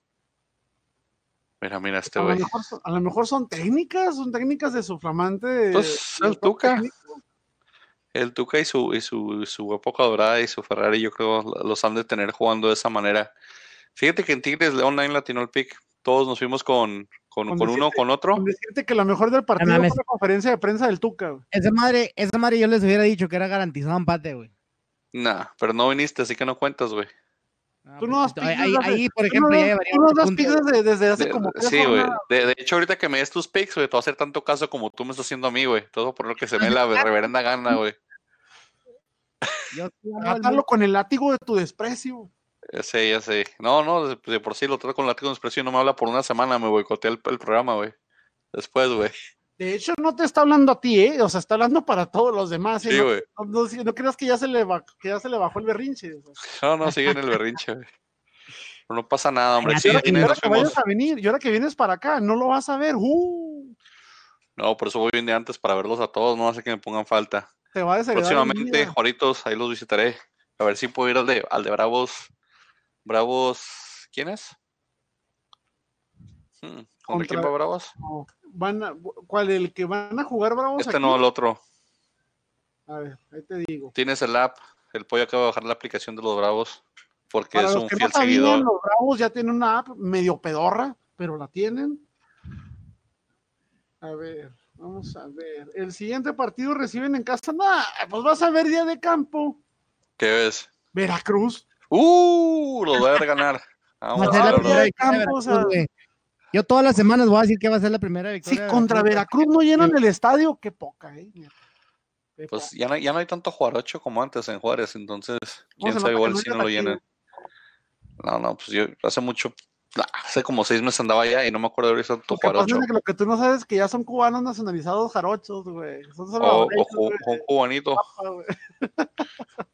Mira, mira este A lo, güey. mejor, son- a lo mejor son técnicas, son técnicas de su flamante. Pues, el Tuca. técnico. El Tuca y su, y su, su época dorada y su Ferrari, yo creo, los han de tener jugando de esa manera. Fíjate que en Tigres León nadie latinó el pick. Todos nos fuimos con, con, Con con uno con otro. Con decirte que lo mejor del partido fue la conferencia de prensa del Tuca. güey. Esa madre, esa madre yo les hubiera dicho que era garantizado empate, güey. Nah, pero no viniste, así que no cuentas, güey. Tú no das ahí, picks ahí, desde hace- ahí, por tú no ejemplo, ya tú no das picks desde, desde hace De- como tres sí, güey. De, de hecho, ahorita que me des tus picks, güey, te voy a hacer tanto caso como tú me estás haciendo a mí, güey. Todo por lo que se me la reverenda gana, güey. El Trátalo con el látigo de tu desprecio. Ya sé, ya sé. No, no, de, de por sí lo trato con látigo de expresión. No me habla por una semana, me boicotea el, el programa, güey. Después, güey. De hecho, no te está hablando a ti, ¿eh? O sea, está hablando para todos los demás. ¿eh? Sí, no, güey. no, no- no creas que ya, se le que ya se le bajó el berrinche. o sea. No, no, sigue en el berrinche, güey. No pasa nada, hombre. Sí, ahora, ahora que vayas a venir, y ahora que vienes para acá, no lo vas a ver. ¡Uh! No, por eso voy bien de antes para verlos a todos. No hace que me pongan falta. Te va a Próximamente, día. Juaritos, ahí los visitaré. A ver si puedo ir al de, al de Bravos. Bravos. ¿Quién es? Hmm, ¿Contra Contra- quién va Bravos? No, van a- ¿Cuál? ¿El que van a jugar bravos Este aquí? no, el otro. A ver, ahí te digo. Tienes el app. El pollo acaba de bajar la aplicación de los Bravos. Porque Para es los un que fiel no sabían, seguidor. los bravos ya tienen una app medio pedorra, pero la tienen. A ver, vamos a ver. El siguiente partido reciben en casa. Nah, pues vas a ver día de campo. ¿Qué ves? Veracruz. ¡Uh! Los voy a ganar. Vamos Va a a ser la ver, Yo todas las semanas voy a decir que va a ser la primera victoria. de contra Veracruz no llenan el estadio, qué poca, ¿eh? Qué Pues poca. ya no, ya no hay tanto Juarocho como antes en Juárez, entonces quién sabe igual si no lo llenan. No, no, pues yo hace mucho, ah, hace como seis meses andaba allá y no me acuerdo de haber visto tanto Lo que pasa Juarocho. es que lo que tú no sabes es que ya son cubanos nacionalizados jarochos, güey. Son O, salvadoreños, o ju- güey. un cubanito, Ah, güey.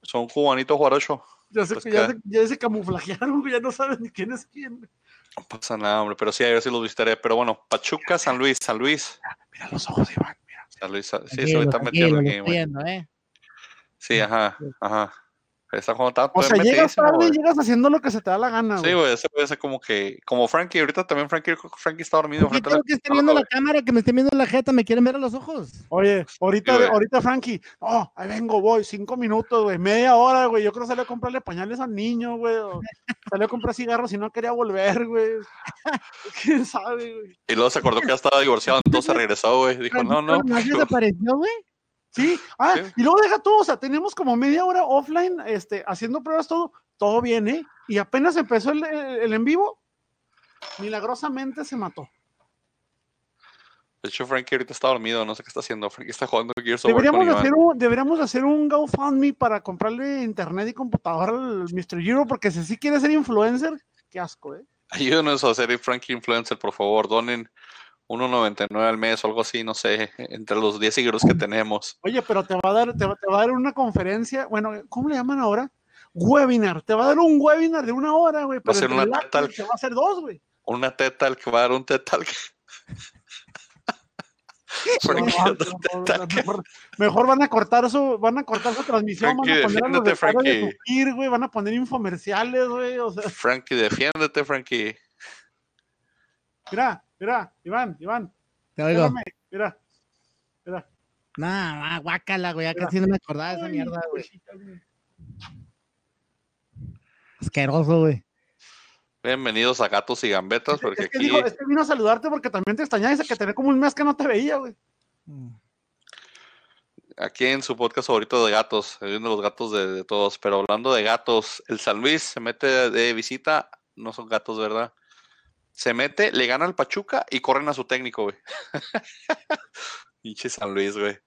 son cubanito Juarocho. Ya se, Pues ya, que- se, ya se camuflajearon, güey, ya no saben ni quién es quién. No pasa nada, hombre, pero sí, a ver si los visitaré. Pero bueno, Pachuca, San Luis, San Luis. Mira los ojos, Iván, mira. San Luis, sí, se está metiendo viendo, ¿eh? Sí, ajá, ajá. Está jugando está O sea, llegas tarde y güey. llegas haciendo lo que se te da la gana, Sí, güey. güey, ese puede ser como que, como Frankie, ahorita también Frankie, Frankie está dormido ¿Por qué enfrente de tengo la que estar viendo la güey. cámara, que me estén viendo la jeta? ¿Me quieren ver a los ojos? Oye, ahorita, Sí, güey. ahorita Frankie, oh, ahí vengo, voy, cinco minutos, güey, media hora, güey. Yo creo que salió a comprarle pañales al niño, güey. Salió a comprar cigarros y no quería volver, güey. ¿Quién sabe, güey? Y luego se acordó que ya estaba divorciado, entonces regresó, güey. Dijo, no, no. ¿Más desapareció, güey? Sí, ah, Sí. y luego deja todo, o sea, teníamos como media hora offline, este, haciendo pruebas, todo, todo bien, ¿eh? Y apenas empezó el, el- el en vivo, milagrosamente se mató. De hecho, Frankie ahorita está dormido, no sé qué está haciendo. Frankie está jugando Gears of War Deberíamos Iván. hacer un, deberíamos de hacer un GoFundMe para comprarle internet y computadora al Mr. Giro, porque si sí quiere ser influencer, qué asco, ¿eh? Ayúdenos a hacer Frankie Influencer, por favor. Donen 1.99 al mes o algo así, no sé, entre los 10 seguidores que tenemos. Oye, pero te va a dar, te va, te va a dar una conferencia, bueno, ¿cómo le llaman ahora? Webinar, te va a dar un webinar de una hora, güey, pero ser entre una Talk. acto te va a hacer dos, güey. Una teta al que va a dar un teta al que. Frankie No, dando no, TED no, Talk. mejor, mejor van a cortar su, van a cortar su transmisión, van a Frankie, poner a los defiéndete, de Frankie. Tupir, güey, van a poner infomerciales, güey, o sea, Frankie, defiéndete, Frankie. mira, mira, Iván, Iván, Te oigo. espérame, mira, mira. Nah, nah, guácala, güey. Ya casi no me acordaba de esa mierda, güey. Asqueroso, güey. Bienvenidos a Gatos y Gambetas, porque Es que, aquí. es que vino a saludarte porque también te extrañaba, dice que tenía como un mes que no te veía, güey. aquí en su podcast favorito de gatos, viendo los gatos de, de todos, pero hablando de gatos, el San Luis se mete de visita, no son gatos, ¿verdad? Se mete, le gana al Pachuca y corren a su técnico, güey. Pinche San Luis, güey.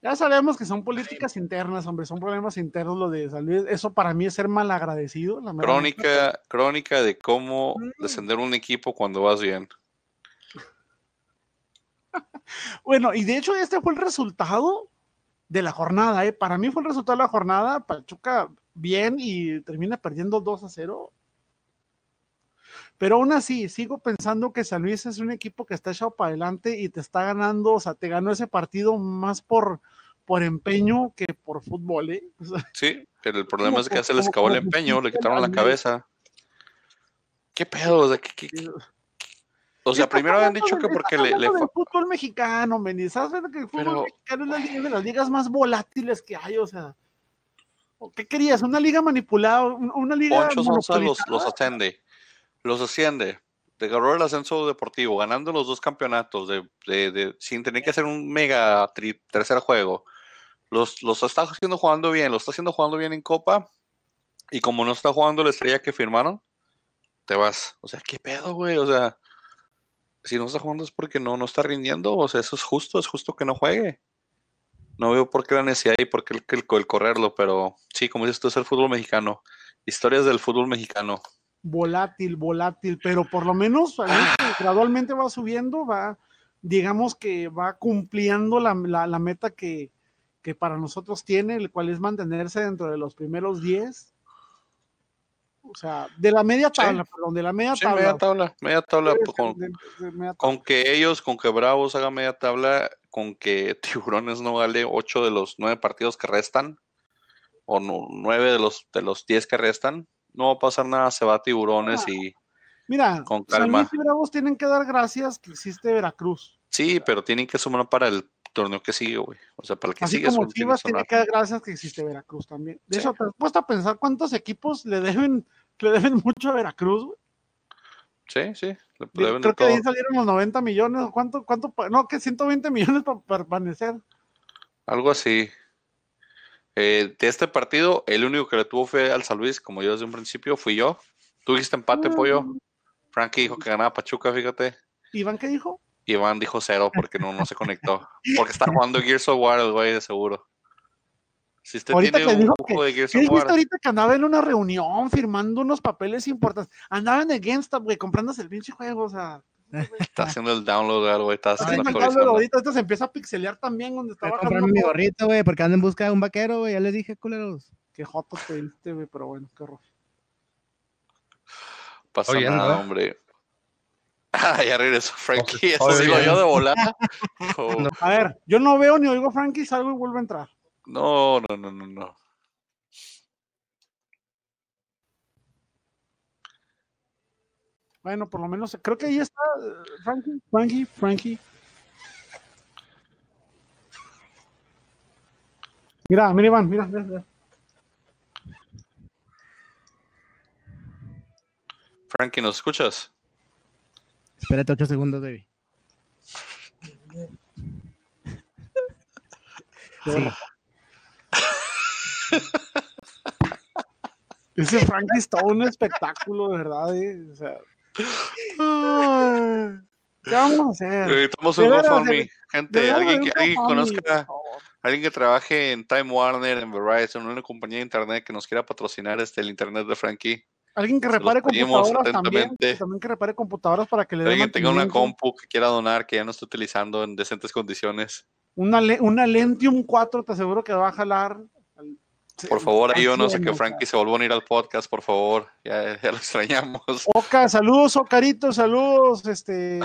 Ya sabemos que son políticas internas, hombre, son problemas internos lo de San Luis. Eso para mí es ser malagradecido. La. Crónica, crónica de cómo Mm. descender un equipo cuando vas bien. Bueno, y de hecho este fue el resultado de la jornada, ¿eh? Para mí fue el resultado de la jornada. Pachuca bien y termina perdiendo 2 a 0. Pero aún así, sigo pensando que San Luis es un equipo que está echado para adelante y te está ganando, o sea, te ganó ese partido más por, por empeño que por fútbol, ¿eh? O sea, Sí, pero el problema Como es que ya se les acabó el empeño, le quitaron la cabeza. ¿Qué pedo? O sea, ¿qué- qué- qué- o sea, Estás primero habían dicho de- que porque le, le del fútbol mexicano, men, ¿sabes que el fútbol Pero- mexicano es la liga de las ligas más volátiles que hay? O sea, ¿o ¿qué querías? ¿Una liga manipulada? un- ¿Una liga Poncho Sonsa los, los monopolizada? Los asciende, agarró el ascenso deportivo, ganando los dos campeonatos, de, de- de- sin tener que hacer un mega tri- tercer juego. Los, los está haciendo jugando bien, los está haciendo jugando bien en Copa, y como no está jugando la estrella que firmaron, te vas. O sea, ¿qué pedo, güey? O sea, si no está jugando es porque no, no está rindiendo, o sea, eso es justo, es justo que no juegue. No veo por qué la necesidad y por qué el, el- el correrlo, pero sí, como dices tú, es el fútbol mexicano. Historias del fútbol mexicano. Volátil, volátil, pero por lo menos pues, gradualmente va subiendo, va, digamos que va cumpliendo la, la- la meta que, que para nosotros tiene, el cual es mantenerse dentro de los primeros 10. O sea, de la media Sí. tabla, perdón, de la media Sí, tabla. media tabla, media Con, de- de media tabla. con que ellos, con que Bravos haga media tabla, con que Tiburones no vale 8 de los 9 partidos que restan, o no, 9 de los, de los 10 que restan, no va a pasar nada, se va a Tiburones Ah. y Mira, Con San calma. Luis y Bravos tienen que dar gracias que existe Veracruz. sí, pero tienen que sumar para el torneo que sigue, güey. O sea, para el que Así sigue como Chivas que tiene que dar gracias que existe Veracruz también. De Sí. hecho, te has puesto a pensar cuántos equipos le deben, le deben mucho a Veracruz, güey? Sí, sí, le deben de Creo que de ahí todo. salieron los 90 millones. ¿o ¿Cuánto, cuánto? No, que 120 millones para permanecer. Algo así. Eh, de este partido, el único que le tuvo fe al San Luis, como yo desde un principio, fui yo. Tú dijiste empate, pollo. Mm. Frankie dijo que ganaba Pachuca, fíjate. Iván, ¿qué dijo? Iván dijo cero porque no, no se conectó. Porque está jugando Gears of War el güey, de seguro. Si usted Ahorita tiene que un dijo juego de Gears ¿Qué of dijiste War, ahorita que andaba en una reunión firmando unos papeles importantes? Andaba en el GameStop, güey, comprándose el pinche juego, o sea. Está haciendo el download de algo, está Está haciendo actualizando. ahorita, esto se empieza a pixelear también donde Voy estaba a comprarme mi bajando. gorrito, güey, porque ando en busca de un vaquero, güey. Ya les dije, culeros. Qué joto te diste, güey, pero bueno, qué horror. Pasa Oye, nada, ¿no? hombre. Ah, ya regresó Frankie. Eso sí lo yo de volada. Oh, No. A ver, yo no veo ni oigo Frankie, salgo y vuelvo a entrar. No, no, no, no, no. Bueno, por lo menos creo que ahí está eh, Frankie, Frankie, Frankie. Mira, mira Iván, mira, mira, mira. Frankie, ¿nos escuchas? Espérate ocho segundos, baby. Sí. Ese Frankie es todo un espectáculo, de verdad, eh, o sea, ¿qué vamos a hacer? Necesitamos De un GoFundMe. Gente, alguien que, alguien conozca, alguien que trabaje en Time Warner, en Verizon, una compañía de internet que nos quiera patrocinar este, el internet de Frankie. Alguien que repare computadoras también, también que repare computadoras para que le den alguien tenga una compu que quiera donar, que ya no esté utilizando en decentes condiciones, Una, una Lentium 4, te aseguro que va a jalar. Por favor, al ayúdanos a 100, que. Frankie se vuelva a unir al podcast, por favor. Ya, ya lo extrañamos. Oca, saludos, Ocarito, saludos. Este,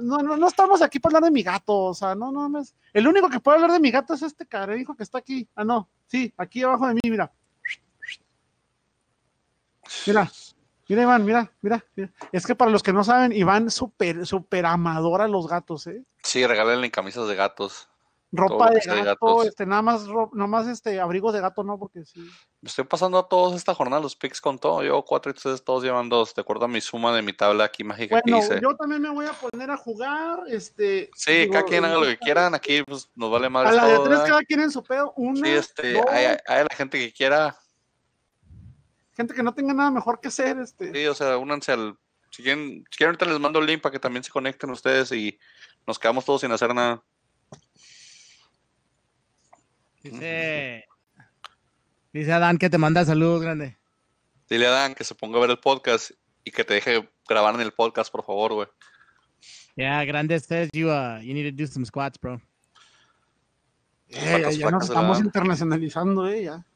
no, no, no estamos aquí para hablar de mi gato, o sea, no, no, no es. El único que puede hablar de mi gato es este carajo que está aquí. Ah, no, sí, aquí abajo de mí, mira. Mira, mira, Iván, mira, mira, mira. Es que para los que no saben, Iván super, super amador a los gatos, ¿eh? Sí, regálenle camisas de gatos. Ropa de gato, este, nada más, nada más este, abrigos de gato, no, porque sí. Me estoy pasando a todos esta jornada los picks con todo. Yo cuatro y ustedes todos llevan dos. De acuerdo a mi suma de mi tabla aquí mágica Bueno, que hice. yo también me voy a poner a jugar, este. Sí, digo, cada quien haga lo que quieran. Aquí pues, nos vale A más la de tres, ¿verdad? cada quien en su pedo. Una, Sí, este, dos, hay, hay la gente que quiera. gente que no tenga nada mejor que hacer, este. Sí, o sea, únanse al. Si quieren, si quieren ahorita les mando el link para que también se conecten ustedes y nos quedamos todos sin hacer nada. Dice, dice Adán que te manda saludos, grande. Dile a Dan que se ponga a ver el podcast y que te deje grabar en el podcast, por favor, güey. Yeah, grande says you, uh, you need to do some squats, bro. Eh, ya, nos estamos internacionalizando, eh, ya.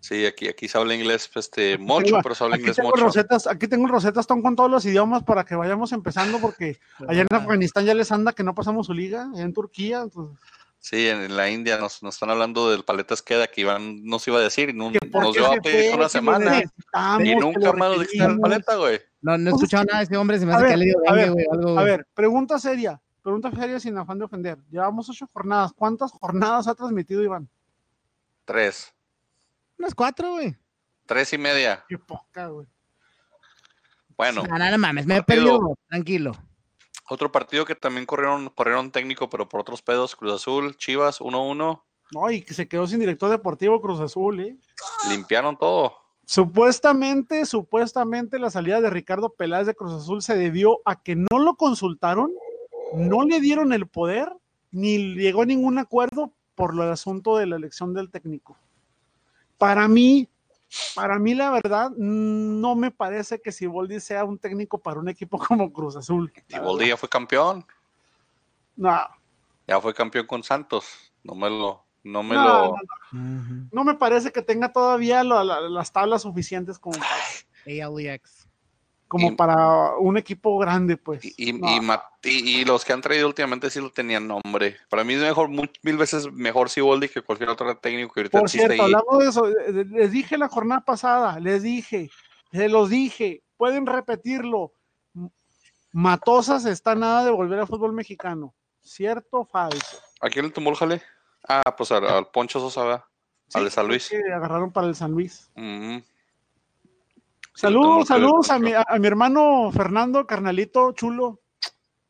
Sí, aquí, aquí se habla inglés, pues, este, mucho, tengo- pero se habla Aquí inglés tengo, mucho. rosetas, aquí tengo rosetas con todos los idiomas para que vayamos empezando porque allá en Afganistán ya les anda que no pasamos su liga, allá en Turquía, entonces, Sí, en, en la India nos, nos están hablando del paletas queda que Iván nos iba a decir y no- nos lleva a pedir fue, una semana y nunca más nos dijiste el paleta, güey. No, no he escuchado nada de ese hombre, se me a hace que ver, le dio a dengue, ver, güey, algo, A ver, pregunta seria, pregunta seria sin afán de ofender. Llevamos ocho jornadas, ¿cuántas jornadas ha transmitido Iván? Tres. Unas cuatro, güey. Tres y media. Qué poca, güey. Bueno, No, no, mames, me he perdido, tranquilo. Otro partido que también corrieron, corrieron técnico, pero por otros pedos, Cruz Azul, Chivas, 1-1, No, y que se quedó sin director deportivo Cruz Azul, ¿eh? limpiaron todo. Supuestamente, supuestamente la salida de Ricardo Peláez de Cruz Azul se debió a que no lo consultaron, no le dieron el poder, ni llegó a ningún acuerdo por el asunto de la elección del técnico. Para mí, para mí la verdad, no me parece que Siboldi sea un técnico para un equipo como Cruz Azul. Y Boldi ya fue campeón, No, ya fue campeón con Santos. No me lo, no me no, lo. no, no. No me parece que tenga todavía la- la- las tablas suficientes como para, ALEX. Como Y- para un equipo grande, pues. Y, y, No. y ma- y- y los que han traído últimamente sí lo tenían nombre. Para mí es mejor, mil veces mejor Siboldi que cualquier otro técnico que ahorita Por existe cierto, ahí. de eso, les dije la jornada pasada, les dije, se los dije, pueden repetirlo. Matosas está nada de volver al fútbol mexicano. ¿Cierto o falso? ¿A quién le tomó el jale? Ah, pues al, al Poncho Sosa, ¿verdad? Al de San Luis. que agarraron para el San Luis. Mm. Sí, Saludos, saludos a mi, a mi hermano Fernando, carnalito chulo.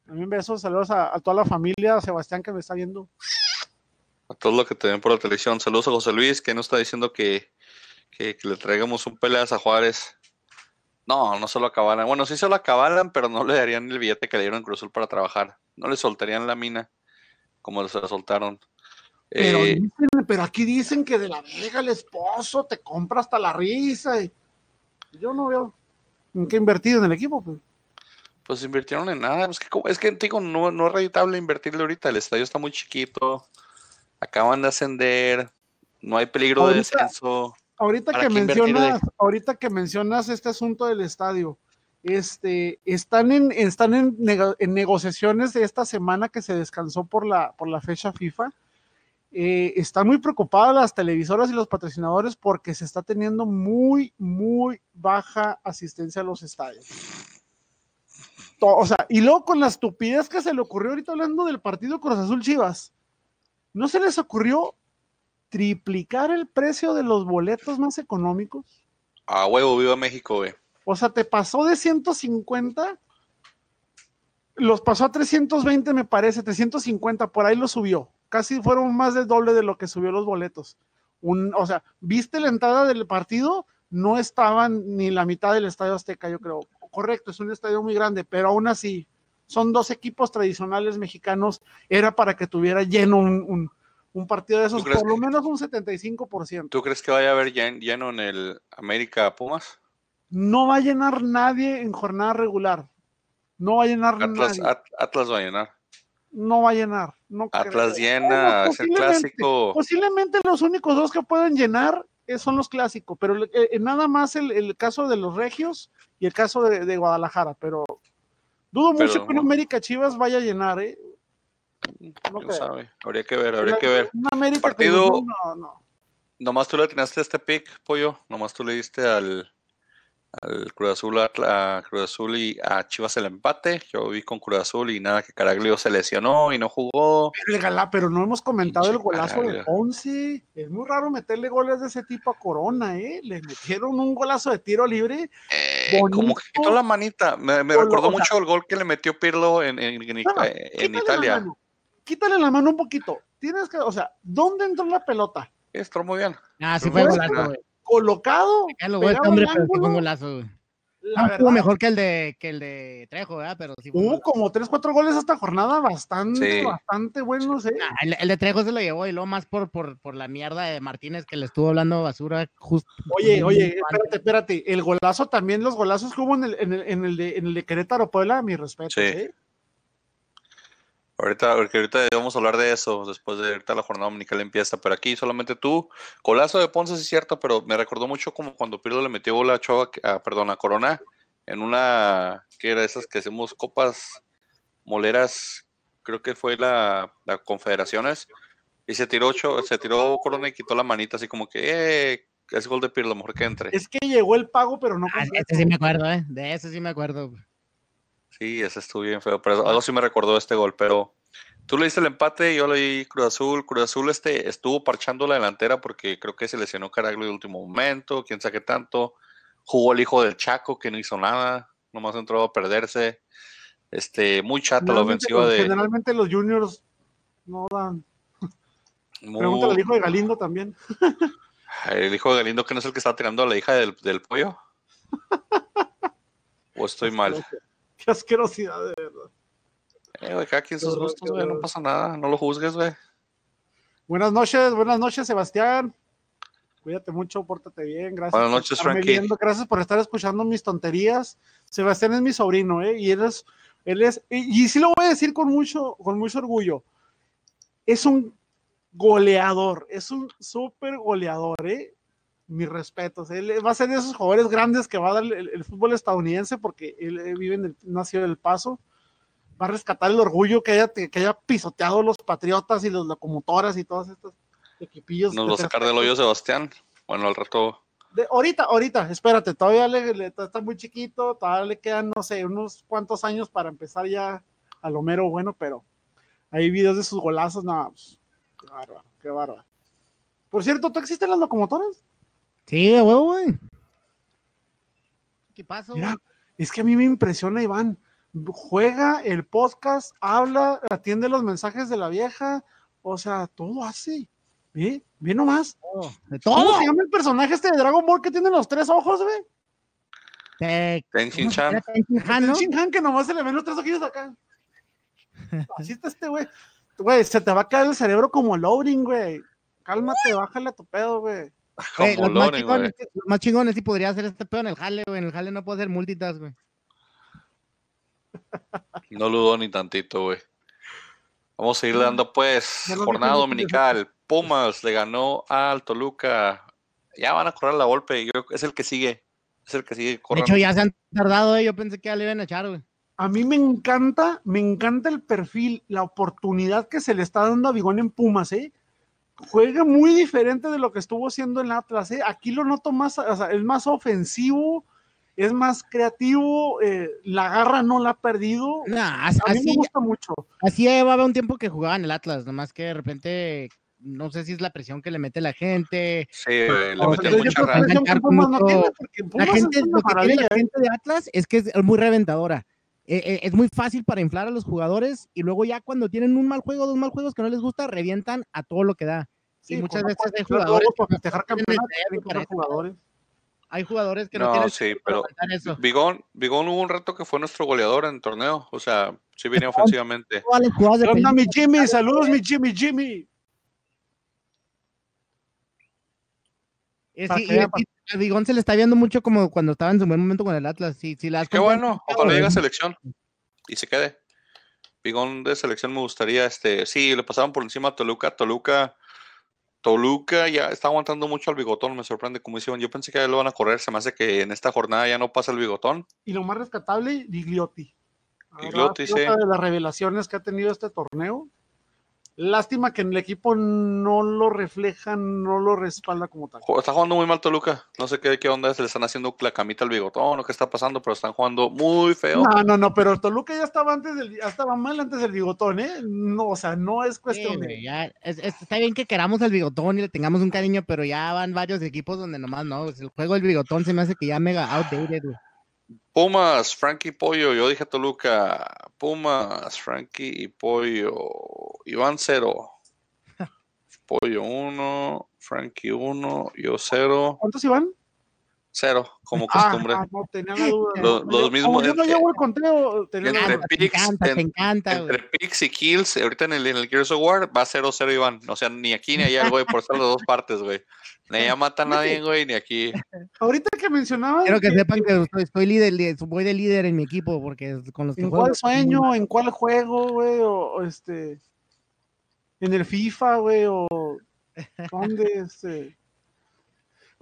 También besos, saludos a, a toda la familia, a Sebastián que me está viendo. A todos los que te ven por la televisión. Saludos a José Luis, que nos está diciendo que, que, que le traigamos un peleas a Juárez. No, no se lo acabaran. Bueno, sí se lo acabaran, pero no le darían el billete que le dieron en Cruzul para trabajar. No le soltarían la mina como se la soltaron. Pero, Eh, dicen- pero aquí dicen que de la verga el esposo te compra hasta la risa. y- yo no veo en qué invertir en el equipo. Pues. pues invirtieron en nada. Es que, es que digo, no, no es rentable invertirle ahorita. El estadio está muy chiquito. Acaban de ascender. No hay peligro de descenso. Ahorita ¿Para que mencionas, ahorita que mencionas este asunto del estadio, este, están en, están en, nego- en negociaciones de esta semana que se descansó por la, por la fecha FIFA. Eh, están muy preocupadas las televisoras y los patrocinadores porque se está teniendo muy, muy baja asistencia a los estadios. O sea, y luego con la estupidez que se le ocurrió ahorita hablando del partido Cruz Azul Chivas, ¿no se les ocurrió triplicar el precio de los boletos más económicos? A huevo, viva México, güey. O sea, te pasó de 150, los pasó a 320, me parece, 350, por ahí lo subió. Casi fueron más del doble de lo que subió los boletos. Un, o sea, viste la entrada del partido, no estaban ni la mitad del Estadio Azteca, yo creo. Correcto, es un estadio muy grande, pero aún así, son dos equipos tradicionales mexicanos, era para que tuviera lleno un, un- un partido de esos, ¿Tú crees por lo menos un 75%. ¿Tú crees que vaya a haber llen- lleno en el América Pumas? No va a llenar nadie en jornada regular. No va a llenar Atlas, nadie. At- Atlas va a llenar. No va a llenar. No Atlas creo. llena, es el clásico. Posiblemente los únicos dos que pueden llenar eh, son los clásicos, pero eh, eh, nada más el, el caso de los regios y el caso de, de Guadalajara, pero dudo Pero, mucho que un. América Chivas vaya a llenar, ¿eh? No ¿Quién creo. sabe? Habría que ver, habría que ver. Un América Partido- no, no. Nomás tú le atinaste a este pick, pollo. Nomás tú le diste al, al Cruz Azul, a Cruz Azul y a Chivas el empate. Yo vi con Cruz Azul y nada, que Caraglio se lesionó y no jugó. Pero, el Galá, pero no hemos comentado Pinche el golazo de Caraglio. Ponce. Es muy raro meterle goles de ese tipo a Corona, ¿eh? Le metieron un golazo de tiro libre. Eh, como que quitó la manita. Me, me Con lo- recordó o sea- mucho el gol que le metió Pirlo en, en- en- la Italia. mano, Quítale la mano un poquito. Tienes que, o sea, ¿dónde entró la pelota? Estuvo muy bien. Ah, sí fue golazo, güey. Colocado. Ya lo este hombre, pero sí fue un golazo. La No verdad, estuvo mejor que el de que el de Trejo, ¿verdad? Pero sí hubo como 3, 4 goles esta jornada bastante, Sí. bastante buenos, ¿eh? Ah, el, el de Trejo se lo llevó y luego más por, por, por la mierda de Martínez que le estuvo hablando basura justo. Oye, oye, espérate, espérate. El golazo también, los golazos que hubo en el, en el, en el, de, en el de Querétaro Puebla, mi respeto. Sí. ¿eh? Ahorita, porque ahorita vamos a hablar de eso después de ahorita la jornada dominical empieza, pero aquí solamente tú, golazo de Ponce sí es cierto, pero me recordó mucho como cuando Pirlo le metió bola a Chava, a, perdón, a Corona en una que era esas que hacemos copas moleras, creo que fue la, la Confederaciones, y se tiró Cho- se tiró Corona y quitó la manita así como que eh, es gol de Pirlo, mejor que entre. Es que llegó el pago, pero no Ah, de ese sí me acuerdo, ¿eh? De ese sí me acuerdo. Sí, ese estuvo bien feo, pero algo sí me recordó este gol, pero tú le diste el empate, yo leí Cruz Azul, Cruz Azul este estuvo parchando la delantera porque creo que se lesionó Caraglio de último momento, quién sabe qué tanto, jugó el hijo del Chaco que no hizo nada, nomás entró a perderse, este, muy chata la ofensiva de Generalmente los juniors no dan. muy- Pregúntale al hijo de Galindo también. el hijo de Galindo que no es el que está tirando a la hija del, del pollo. o estoy mal. Qué asquerosidad, de verdad. Eh, güey, cada quien sus gustos, güey, no pasa nada, no lo juzgues, güey. Buenas noches, buenas noches, Sebastián. Cuídate mucho, pórtate bien. Gracias Buenas noches, Frankie. Gracias por estar escuchando mis tonterías. Sebastián es mi sobrino, ¿eh? Y él es, él es, y, y sí lo voy a decir con mucho, con mucho orgullo. Es un goleador, es un súper goleador, ¿eh? Mis respetos. Él va a ser de esos jugadores grandes que va a dar el, el fútbol estadounidense porque él vive en el, nació del paso. Va a rescatar el orgullo que haya, que haya pisoteado los patriotas y los locomotoras y todos estos equipillos. Nos va a sacar del hoyo Sebastián. Bueno, al rato de- ahorita, ahorita, espérate, todavía le, le- está muy chiquito, todavía le quedan, no sé, unos cuantos años para empezar ya a lo mero bueno, pero hay videos de sus golazos, no, pues, qué bárbaro, qué bárbaro. Por cierto, ¿tú existen las locomotoras? Sí, de huevo, güey. ¿Qué pasó? Mira, es que a mí me impresiona, Iván. Juega el podcast, habla, atiende los mensajes de la vieja, o sea, todo hace. ¿Ve? ¿Ve nomás? De ¿Cómo todo. se llama el personaje este de Dragon Ball que tiene los tres ojos, güey? Te- Ten Chan. Era Ten Shinhan que nomás se le ven los tres ojillos acá. Así está este güey. Güey, se te va a caer el cerebro como loading, güey. Cálmate, bájale a tu pedo, güey. Los, más chingones, los más chingones sí podría hacer este pedo en el jale, güey. En el jale no puedo hacer multitask, güey. No lo dudo ni tantito, güey. Vamos a seguir dando, pues, jornada dominical. Pumas le ganó al Toluca. Ya van a correr la golpe. Yo, es el que sigue. Es el que sigue De corriendo. hecho, ya se han tardado, eh. Yo pensé que ya le iban a echar, güey. A mí me encanta, me encanta el perfil, la oportunidad que se le está dando a Bigón en Pumas, ¿eh? Juega muy diferente de lo que estuvo haciendo en el Atlas, ¿eh? Aquí lo noto más, o sea, es más ofensivo, es más creativo, eh, la garra no la ha perdido. Nah, A mí me así, gusta mucho. así llevaba un tiempo que jugaba en el Atlas, nomás que de repente, no sé si es la presión que le mete la gente. Sí, le O meten sea, yo mucha creo que raya. la presión que Pumas no tiene, porque La Pumas gente, es una lo que tiene maravilla, la ¿eh? gente de Atlas es que es muy reventadora. Eh, eh, es muy fácil para inflar a los jugadores y luego ya cuando tienen un mal juego, dos mal juegos que no les gusta, revientan a todo lo que da. Sí, y muchas pues, veces hay jugadores, para jugadores. hay jugadores que no, No, tienen sí, pero eso. Bigón, Bigón hubo un rato que fue nuestro goleador en el torneo. O sea, sí venía ofensivamente. Todas las jugadas de ¿Qué onda, película- mi Jimmy? Saludos, mi Jimmy, Jimmy. Eh, sí, y- y a Bigón se le está viendo mucho como cuando estaba en su buen momento con el Atlas. Sí, sí, las Qué bueno, ojalá llegue a selección y se quede. Bigón de selección me gustaría, este, sí, le pasaron por encima a Toluca, Toluca, Toluca ya está aguantando mucho al bigotón, me sorprende como hicieron. Yo pensé que ya lo van a correr, se me hace que en esta jornada ya no pasa el bigotón. Y lo más rescatable, Gigliotti. La Gigliotti, verdad, ha sido sí. una de las revelaciones que ha tenido este torneo. Lástima que en el equipo no lo refleja, no lo respalda como tal. Está jugando muy mal Toluca, no sé qué, qué onda, se le están haciendo la camita al bigotón o qué está pasando, pero están jugando muy feo. No, no, no, pero Toluca ya estaba antes del, ya estaba mal antes del bigotón, ¿eh? No, o sea, no es cuestión de. ya, es- es- está bien que queramos al bigotón y le tengamos un cariño, pero ya van varios equipos donde nomás no. pues, El juego del bigotón se me hace que ya mega outdated, güey. Pumas, Frankie Pollo, yo dije Toluca, Pumas, Frankie y Pollo, Iván cero. Pollo 1, Frankie 1, yo 0. ¿Cuántos iban? Cero, como Ah, costumbre. ah, no, tenía la duda. Los yo- mismos yo no entre- llevo el conteo, tenía la entre duda. Te picks, encanta, te en- encanta, güey. Entre picks y kills, ahorita en el, en el Gears of War va 0-0 Iván. O sea, ni aquí ni allá, güey, por estar las dos partes, güey. Ni allá mata a nadie, güey, ni aquí. Ahorita que mencionabas Quiero que que- sepan que estoy, estoy líder, voy de líder en mi equipo porque es con los que ¿En juego. cuál sueño? ¿En cuál juego, güey? O, o, este. En el FIFA, güey, o. ¿Dónde? Este.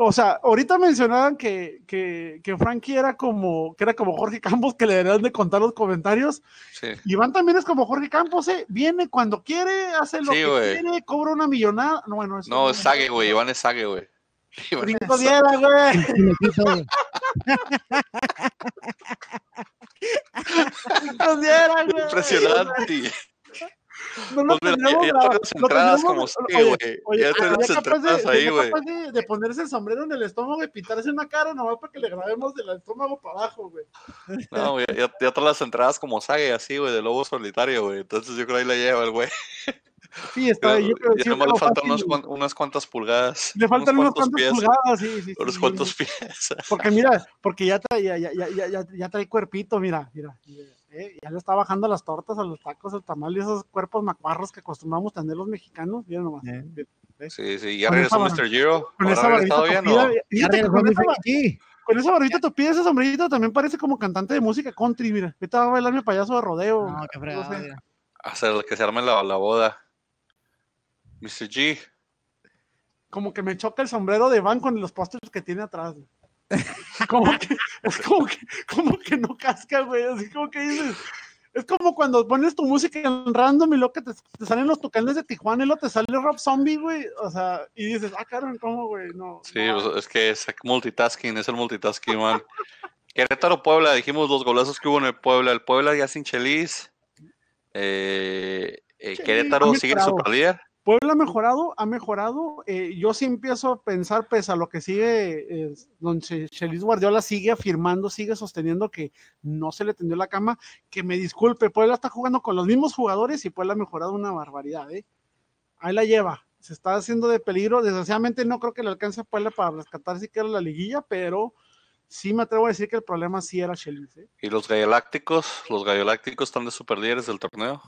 O sea, ahorita mencionaban que, que, que Frankie era como, que era como Jorge Campos, que le deberían de contar los comentarios. Sí. Iván también es como Jorge Campos, ¿eh? Viene cuando quiere, hace lo Sí, que güey. quiere, cobra una millonada. No, bueno, eso No, es Sage, güey. Iván es Sage, güey. Iván es Brinco diera, güey. Sí, me quito, güey. Brinco diera, güey. Impresionante. No lo Pues mira, ya, las entradas como güey. Ya las capaz de, ahí, sería güey. capaz de, de ponerse el sombrero en el estómago y pintarse una cara nomás para que le grabemos del estómago para abajo, güey. No, güey, ya, ya trae las entradas como Sage, así, güey, de lobo solitario, güey. Entonces yo creo ahí la lleva el güey. Sí, está. Que ya sí, nomás le faltan fácil, unas, cuan- unas cuantas pulgadas. Le faltan unos cuantos cuantos pies. pulgadas, sí, sí. Unos sí, cuantos sí. pies. Porque mira, porque ya trae, ya, ya, ya, ya, ya trae cuerpito, mira, mira. Eh, ya le está bajando las tortas a los tacos, el tamal y esos cuerpos macuarros que acostumbramos tener los mexicanos. Mira nomás. Eh. Sí, sí, ya regresó Mr. Giro. Con ¿Habrá esa barbita bien fíjate con esa, con esa barbita tupida, ese sombrerito también parece como cantante de música country, mira. Ahorita va a bailar mi payaso de rodeo. No, qué fregado, sé. mira. Hacer que se arme la, la boda. Mr. G. como que me choca el sombrero de Van con los pósters que tiene atrás. Como que, es como que, como que no casca, güey. Así como que dices. Es como cuando pones tu música en random y luego que te, te salen los tucanes de Tijuana y luego te sale Rob Zombie, güey. O sea, y dices, ah, cabrón, ¿cómo, güey? No. Sí, no. pues, es que es multitasking, es el multitasking, man. Querétaro Puebla, dijimos los golazos que hubo en el Puebla. El Puebla ya sin Chelis. Eh, eh, Querétaro sigue super líder. Puebla ha mejorado, ha mejorado. eh, yo sí empiezo a pensar, pese a lo que sigue, eh, don Che- Chelis Guardiola sigue afirmando, sigue sosteniendo que no se le tendió la cama. Que me disculpe, Puebla está jugando con los mismos jugadores y Puebla ha mejorado una barbaridad. ¿eh? Ahí la lleva, se está haciendo de peligro. Desgraciadamente no creo que le alcance a Puebla para rescatar siquiera la liguilla, pero sí me atrevo a decir que el problema sí era Chelis. ¿eh? Y los Gallolácticos, los Gallolácticos están de super líderes del torneo.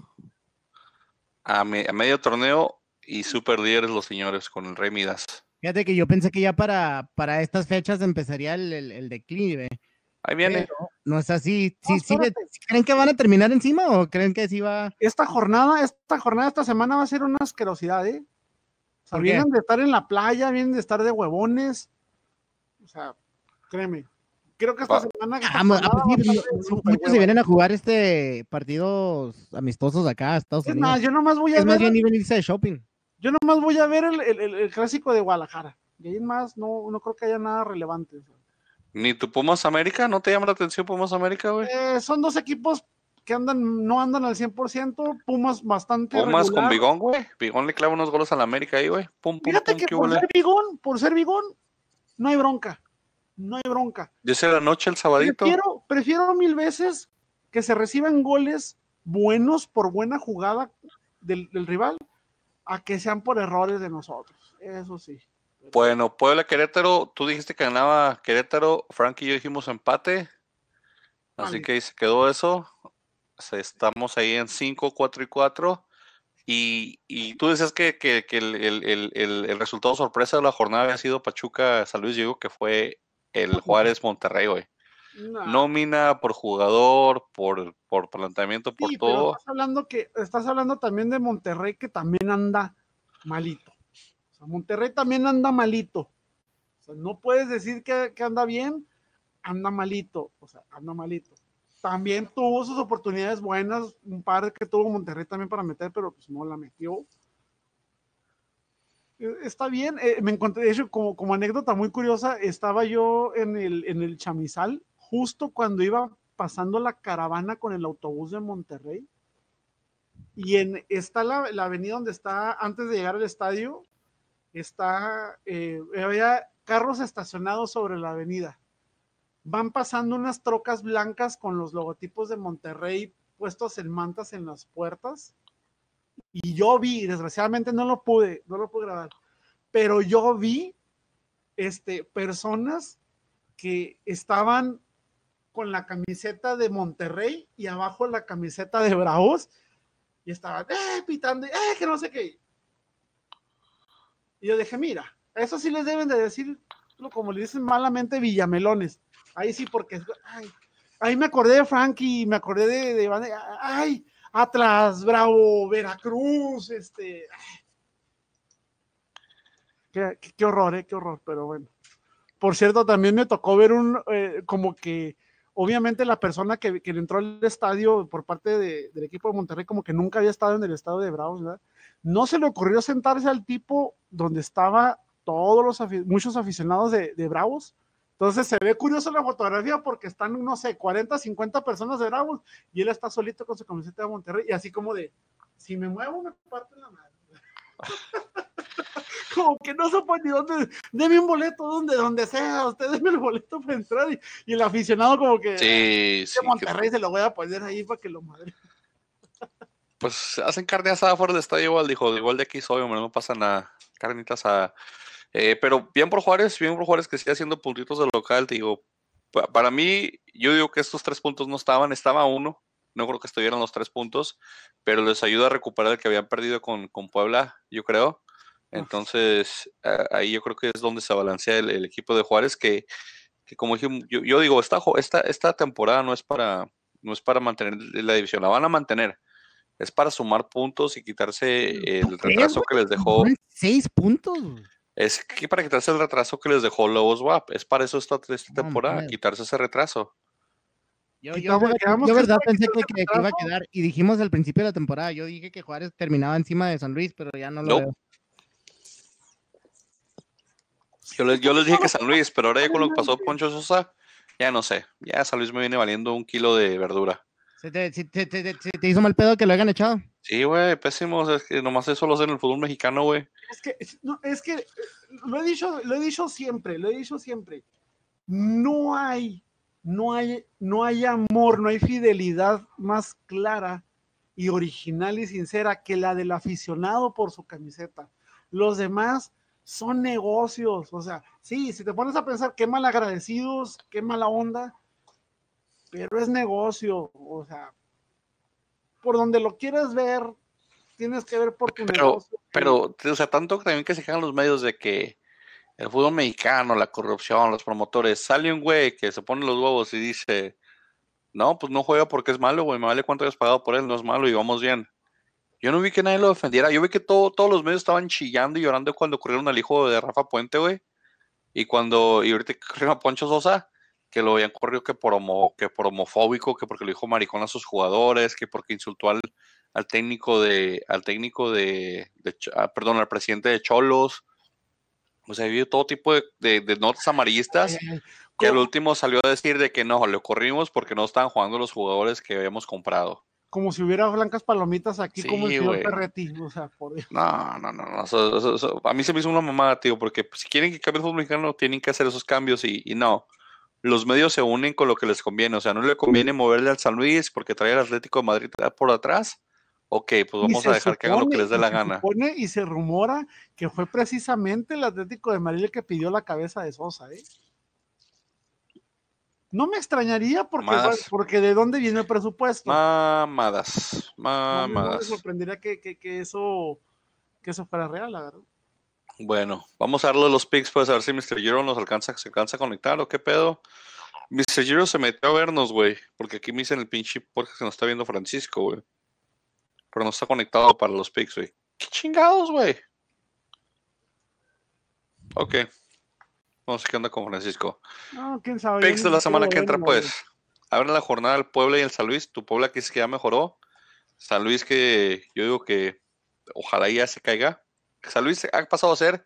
A medio torneo y super líderes los señores con el Rey Midas. Fíjate que yo pensé que ya para, para estas fechas empezaría el, el, el declive. Ahí viene. pero no es así. ¿Sí, No, sí. ¿Creen que van a terminar encima o creen que sí va? esta jornada, esta jornada, esta semana va a ser una asquerosidad, ¿eh? O sea, vienen de estar en la playa, vienen de estar de huevones. O sea, créeme. Creo que esta Va. semana. Ah, ah, pues sí, súper muchos se vienen a jugar este partidos amistosos acá a Estados Es Unidos. más, yo nomás voy a Es más bien irse de shopping. Yo nomás voy a ver el, el- el- clásico de Guadalajara. Y ahí más, no, no creo que haya nada relevante. o sea. Ni tu Pumas América, ¿no te llama la atención Pumas América, güey? Eh, son dos equipos que andan, no andan al 100%, Pumas bastante. Pumas con. Bigón, güey. Bigón le clava unos goles a la América ahí, güey. Pum, pum, Fíjate pum, que por huele. ser bigón, por ser bigón, no hay bronca. No hay bronca. Dice la noche el sabadito. Prefiero, prefiero mil veces que se reciban goles buenos por buena jugada del, del rival a que sean por errores de nosotros. Eso sí. Bueno, Puebla Querétaro, tú dijiste que ganaba Querétaro, Frank y yo dijimos empate. Así Vale. que ahí se quedó eso. Estamos ahí en 5, 4 y 4. Y, y tú decías que, que- que el, el- el- el- el resultado sorpresa de la jornada había sido Pachuca San Luis, yo digo que fue el Juárez Monterrey, güey. Nómina por jugador, por, por planteamiento, por Sí, todo. estás hablando que estás hablando también de Monterrey que también anda malito. O sea, Monterrey también anda malito. O sea, no puedes decir que, que anda bien, anda malito. O sea, anda malito. También tuvo sus oportunidades buenas, un par que tuvo Monterrey también para meter, pero pues no la metió. Eh, Está bien, eh, me encontré, de hecho, como, como anécdota muy curiosa, estaba yo en el, en el chamizal justo cuando iba pasando la caravana con el autobús de Monterrey. Y en, está la, la avenida donde está, antes de llegar al estadio, está, eh, había carros estacionados sobre la avenida. Van pasando unas trocas blancas con los logotipos de Monterrey puestos en mantas en las puertas. Y yo vi, desgraciadamente no lo pude, no lo pude grabar, pero yo vi este, personas que estaban con la camiseta de Monterrey y abajo la camiseta de Bravos y estaban eh, pitando, eh, que no sé qué. Y yo dije, mira, eso sí les deben de decir, como le dicen malamente, villamelones. Ahí sí, porque ay, ahí me acordé de Frankie, me acordé de, de, ay, Atlas, Bravo, Veracruz, este. Qué, horror, eh, qué horror, pero bueno. Por cierto, también me tocó ver un, eh, como que, obviamente la persona que, que entró al estadio por parte de, del equipo de Monterrey, como que nunca había estado en el estadio de Bravos, ¿verdad? No se le ocurrió sentarse al tipo donde estaba todos los, muchos aficionados de, de Bravos, entonces se ve curioso la fotografía porque están, no sé, 40, 50 personas de Bravos y él está solito con su camiseta de Monterrey y así como de, si me muevo me parto la madre. como que no puede ni dónde, deme un boleto donde, donde sea, usted deme el boleto para entrar y, y el aficionado como que sí, sí, de Monterrey se lo voy a poner ahí para que lo madre. Pues hacen carne asada fuera del estadio igual, dijo, igual de aquí soy, hombre, no pasa nada, carnitas a eh, pero bien por Juárez, bien por Juárez que sigue haciendo puntitos de local, te digo. Para mí, yo digo que estos tres puntos no estaban, estaba uno, no creo que estuvieran los tres puntos, pero les ayuda a recuperar el que habían perdido con, con Puebla, yo creo. Entonces, ahí yo creo que es donde se balancea el, equipo de Juárez, que, que como dije, yo, yo, digo, esta, esta, esta temporada no es, para, no es para mantener la división, la van a mantener. Es para sumar puntos y quitarse el retraso que les dejó. Seis puntos. Es que para quitarse el retraso que les dejó Lobos WAP. Es para eso esta, esta temporada, quitarse ese retraso. Yo, yo, yo, verdad pensé que, que, iba a quedar, y dijimos al principio de la temporada, yo dije que Juárez terminaba encima de San Luis, pero ya no lo veo. Yo les, yo les dije que San Luis, pero ahora ya con lo que pasó Poncho Sosa, ya no sé. Ya San Luis me viene valiendo un kilo de verdura. ¿Se te, se te, te, te hizo mal pedo que lo hayan echado? Sí, güey, pésimo. Es que nomás eso lo hacen en el fútbol mexicano, güey. Es que, no, es que lo he dicho, lo he dicho siempre, lo he dicho siempre. No hay, no hay, no hay amor, no hay fidelidad más clara y original y sincera que la del aficionado por su camiseta. Los demás son negocios. O sea, sí, si te pones a pensar qué mal agradecidos, qué mala onda, pero es negocio, o sea, por donde lo quieres ver, tienes que ver por tu pero, negocio. Pero, o sea, tanto también que se quejan los medios de que el fútbol mexicano, la corrupción, los promotores, sale un güey que se pone los huevos y dice, no, pues no juega porque es malo, güey, me vale cuánto hayas pagado por él, no es malo y vamos bien. Yo no vi que nadie lo defendiera, yo vi que todo, todos los medios estaban chillando y llorando cuando ocurrieron al hijo de Rafa Puente, güey. Y cuando, y ahorita corrieron a Poncho Sosa, que lo habían corrido que por, homo, que por homofóbico, que porque lo dijo maricón a sus jugadores, que porque insultó al, al técnico de, al técnico de, de ah, perdón, al presidente de Cholos. O sea, habido todo tipo de, de, de notas amarillistas que al último salió a decir de que no, lo corrimos porque no estaban jugando los jugadores que habíamos comprado. Como si hubiera blancas palomitas aquí, sí, como el señor Perretti. O sea, por Dios. No, no, no. no eso, eso, eso, a mí se me hizo una mamada, tío, porque si quieren que cambie el fútbol mexicano, tienen que hacer esos cambios y, y no los medios se unen con lo que les conviene. O sea, no le conviene moverle al San Luis porque trae al Atlético de Madrid por atrás. Ok, pues vamos a dejar supone, que hagan lo que les dé la gana. Supone, y se rumora que fue precisamente el Atlético de Madrid el que pidió la cabeza de Sosa, ¿eh? No me extrañaría porque, porque de dónde viene el presupuesto. Mamadas, mamadas. No, me sorprendería que, que, que, eso, que eso fuera real, la verdad. Bueno, vamos a darle los picks pues a ver si Mr. Giro nos alcanza, se alcanza a conectar o qué pedo. Mr. Giro se metió a vernos, güey, porque aquí me dicen el pinche porque se nos está viendo Francisco, güey. Pero no está conectado para los picks, güey. ¿Qué chingados, güey? Ok. Vamos a ver qué onda con Francisco. No, quién sabe. Picks de la semana que entra, pues. Abre la jornada el Puebla y el San Luis. Tu Puebla que es que ya mejoró. San Luis que yo digo que ojalá ya se caiga. San Luis ha pasado a ser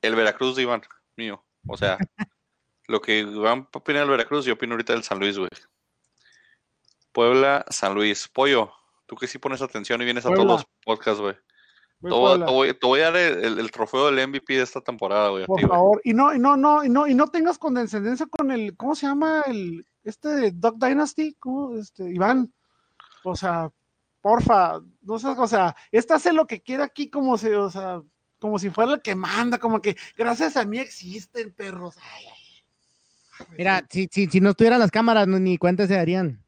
el Veracruz de Iván, mío. O sea, lo que Iván opina del Veracruz, yo opino ahorita del San Luis, güey. Puebla, San Luis. Pollo, tú que sí pones atención y vienes a todos los podcasts, güey. Te, te, te, voy a dar el, el, trofeo del MVP de esta temporada, güey. Por ti, favor, y no, y no, no, y no, y no tengas condescendencia con el, ¿cómo se llama? El, este Dog Dynasty, ¿cómo? Este, Iván. O sea, porfa, no sé, o sea, esta hace lo que quiere aquí como si, o sea, como si fuera el que manda, como que gracias a mí existen perros. Ay, ay. Mira, si, si, si no estuvieran las cámaras, no- ni cuenta se darían.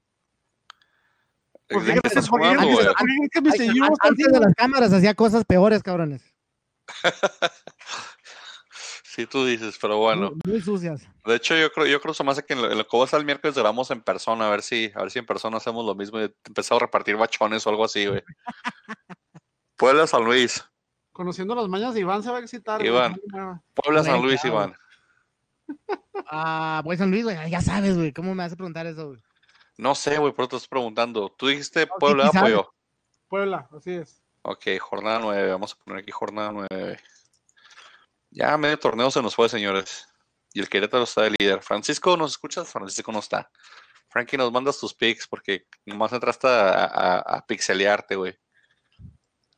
¿Por ¿De qué estás crees- güey? Antes de las cámaras hacía cosas peores, cabrones. Sí, tú dices, pero bueno. Muy, muy sucias. De hecho, yo creo, yo creo hace que en lo, en lo que va a estar el miércoles grabamos en persona, a ver si, a ver si en persona hacemos lo mismo y empezamos a repartir bachones o algo así, güey. Puebla San Luis. Conociendo las mañas de Iván se va a excitar. güey. Iván. Puebla San Güey, Luis. Iván. Ah, voy a San Luis, güey. Ya sabes, güey. ¿Cómo me hace preguntar eso, güey? No sé, güey, por eso te estoy preguntando. Tú dijiste Puebla, quizás. apoyo. Puebla, así es. Ok, jornada 9. Vamos a poner aquí jornada 9. Ya medio torneo se nos fue, señores. Y el Querétaro está de líder. Francisco, ¿nos escuchas? Francisco no está. Frankie, nos mandas tus picks porque nomás entraste a, a, a pixelearte, güey.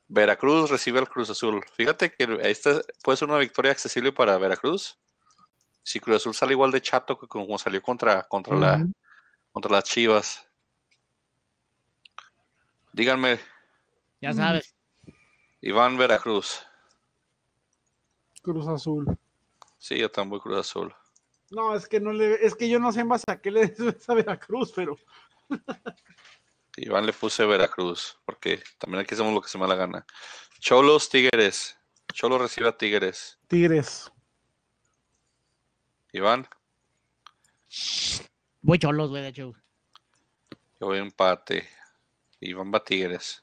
Veracruz recibe al Cruz Azul. Fíjate que esta puede ser una victoria accesible para Veracruz. Si Cruz Azul sale igual de chato que como salió contra, contra, la. Contra las Chivas. Díganme, Ya sabes. Iván Veracruz. Cruz Azul. Sí, yo también voy Cruz Azul. No, es que no le, es que yo no sé en base a qué le des a Veracruz, pero Iván le puse Veracruz, porque también aquí hacemos lo que se me da la gana. Cholos, Tigres. Cholos recibe a Tigres. Tigres. Iván, Voy cholos, güey, de hecho. yo voy empate. Iván va a Tigres.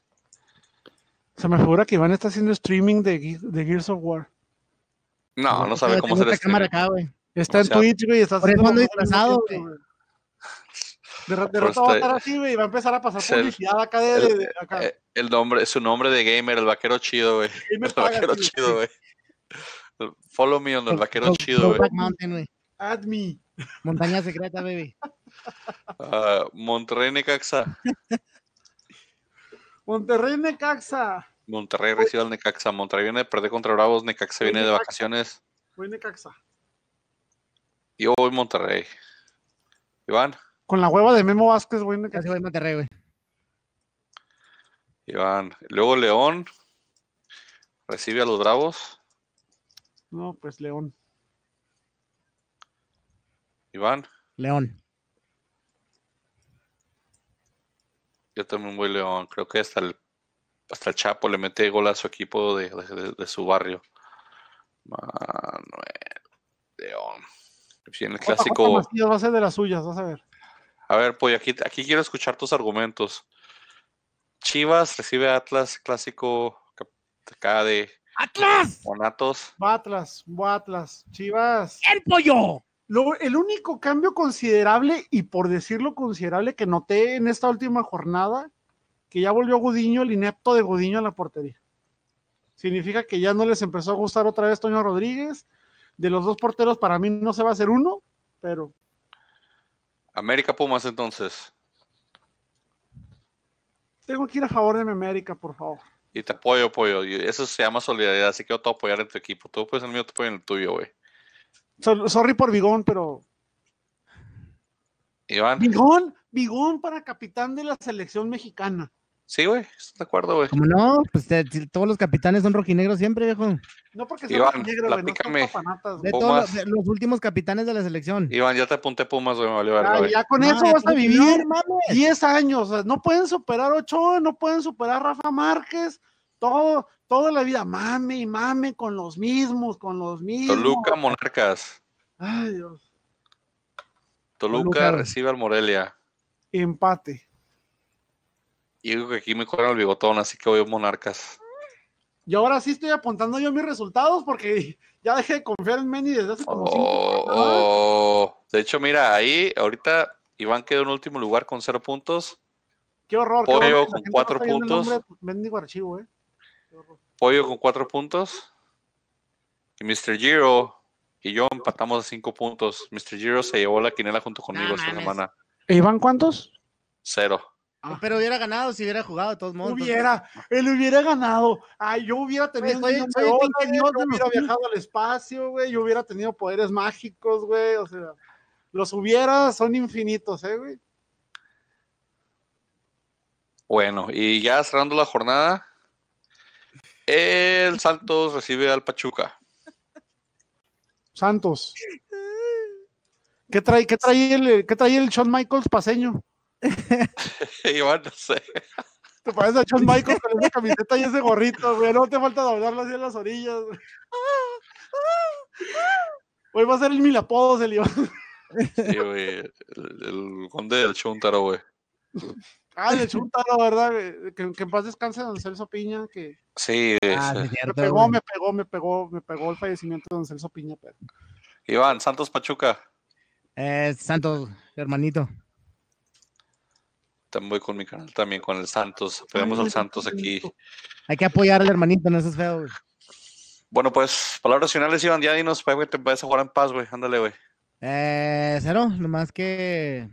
Se me figura que Iván está haciendo streaming de, Ge- de Gears of War. No, no sabe cómo otra este. cámara acá, güey. Está en sea, Twitch, güey. Está haciendo ando disfrazado, güey. De, de rato va a estar así, güey, y va a empezar a pasar publicidad acá de, acá. Eh, el nombre, su nombre de gamer, el vaquero chido, güey. El paga, vaquero chido, güey. Follow me on el vaquero chido, güey. Add me. Montaña secreta, baby. Ah, Monterrey, Necaxa. Monterrey Necaxa. Monterrey recibe al Necaxa. Monterrey viene de perder contra Bravos. Necaxa viene de vacaciones. Voy Necaxa. Yo voy Monterrey. Iván, Con la hueva de Memo Vázquez, Casi Necaxa. voy a Monterrey, güey. Iván. Luego León recibe a los Bravos. No, pues León. Iván, León. yo también voy León. Creo que hasta el, hasta el Chapo le mete gol a su equipo de, de- de- de su barrio. Manuel León. Viene el JJ clásico. Va a ser de las suyas, vas a ver. A ver, pues aquí, aquí quiero escuchar tus argumentos. Chivas recibe a Atlas, clásico acá de ¡Atlas! Monatos. Va Atlas, va Atlas. Chivas. ¡El pollo! Lo- el único cambio considerable, y por decirlo considerable, que noté en esta última jornada, que ya volvió Gudiño, el inepto de Gudiño a la portería. Significa que ya no les empezó a gustar otra vez Toño Rodríguez. De los dos porteros, para mí no se va a hacer uno, pero América Pumas entonces. tengo que ir a favor de mi América, por favor. Y te apoyo, apoyo. Eso se llama solidaridad, así que yo te voy a apoyar en tu equipo. Tú puedes en el mío, te apoyo en el tuyo, güey. So- sorry por Bigón, pero. Iván. Bigón, Bigón para capitán de la selección mexicana. Sí, güey, estoy de acuerdo, güey. ¿Cómo no? Pues te- si todos los capitanes son rojinegros siempre, viejo. No porque Iván, negro, güey, no son De todos los, últimos capitanes de la selección. Iván, ya te apunté Pumas, güey, me valió verga, Ya, güey. ya con No, eso ya vas a vivir no, mames. 10 años. o sea, no pueden superar Ochoa, no pueden superar Rafa Márquez. Todo, toda la vida, mame y mame con los mismos, con los mismos. Toluca, Monarcas. Ay, Dios. Toluca Toluca. recibe al Morelia. Empate. Y digo que aquí me corren el bigotón, así que voy a Monarcas. Y ahora sí estoy apuntando yo mis resultados porque ya dejé de confiar en Mendy desde hace como cinco Oh, jornadas. oh. De hecho, mira, ahí ahorita Iván quedó en último lugar con cero puntos. Qué horror. qué Pollo horror que la con cuatro puntos. Mendigo archivo, eh. Pollo con cuatro puntos. Y Mr. Giro y yo empatamos a cinco puntos. Mr. Giro se llevó la quinela junto conmigo No esta mames. semana. ¿E Iván cuántos? Cero. Ah. Pero hubiera ganado si hubiera jugado de todos modos. Hubiera, él hubiera ganado. Ay, yo hubiera tenido soy- soy dios yo hubiera viajado al espacio, güey, yo hubiera tenido poderes mágicos, güey, o sea, los hubiera son infinitos, eh, güey. Bueno, y ya cerrando la jornada, el Santos recibe al Pachuca. Santos. ¿Qué trae, qué trae el, qué trae el Shawn Michaels paseño? Iván, no sé. Te pareces a Shawn Michaels con esa camiseta y ese gorrito, güey. No te falta doblarlo así en las orillas. güey. Hoy va a ser el mil apodos, el Iván. Sí, güey. El, el conde del Chuntaro, güey. Ah, el Chuntaro, ¿verdad? güey? Que, que en paz descanse don Celso Piña, que Sí, Ah, me pegó, güey. me pegó, me pegó, me pegó el fallecimiento de don Celso Piña, pero. Iván, Santos Pachuca. Eh, Santos, hermanito. También voy con mi canal, también con el Santos. Apoyamos Ay, al Santos aquí. Hay que apoyar al hermanito, no es feo, güey. Bueno, pues, palabras finales, Iván. Ya dinos, para que te vayas a jugar en paz, güey. Ándale, güey. Eh, cero, nomás que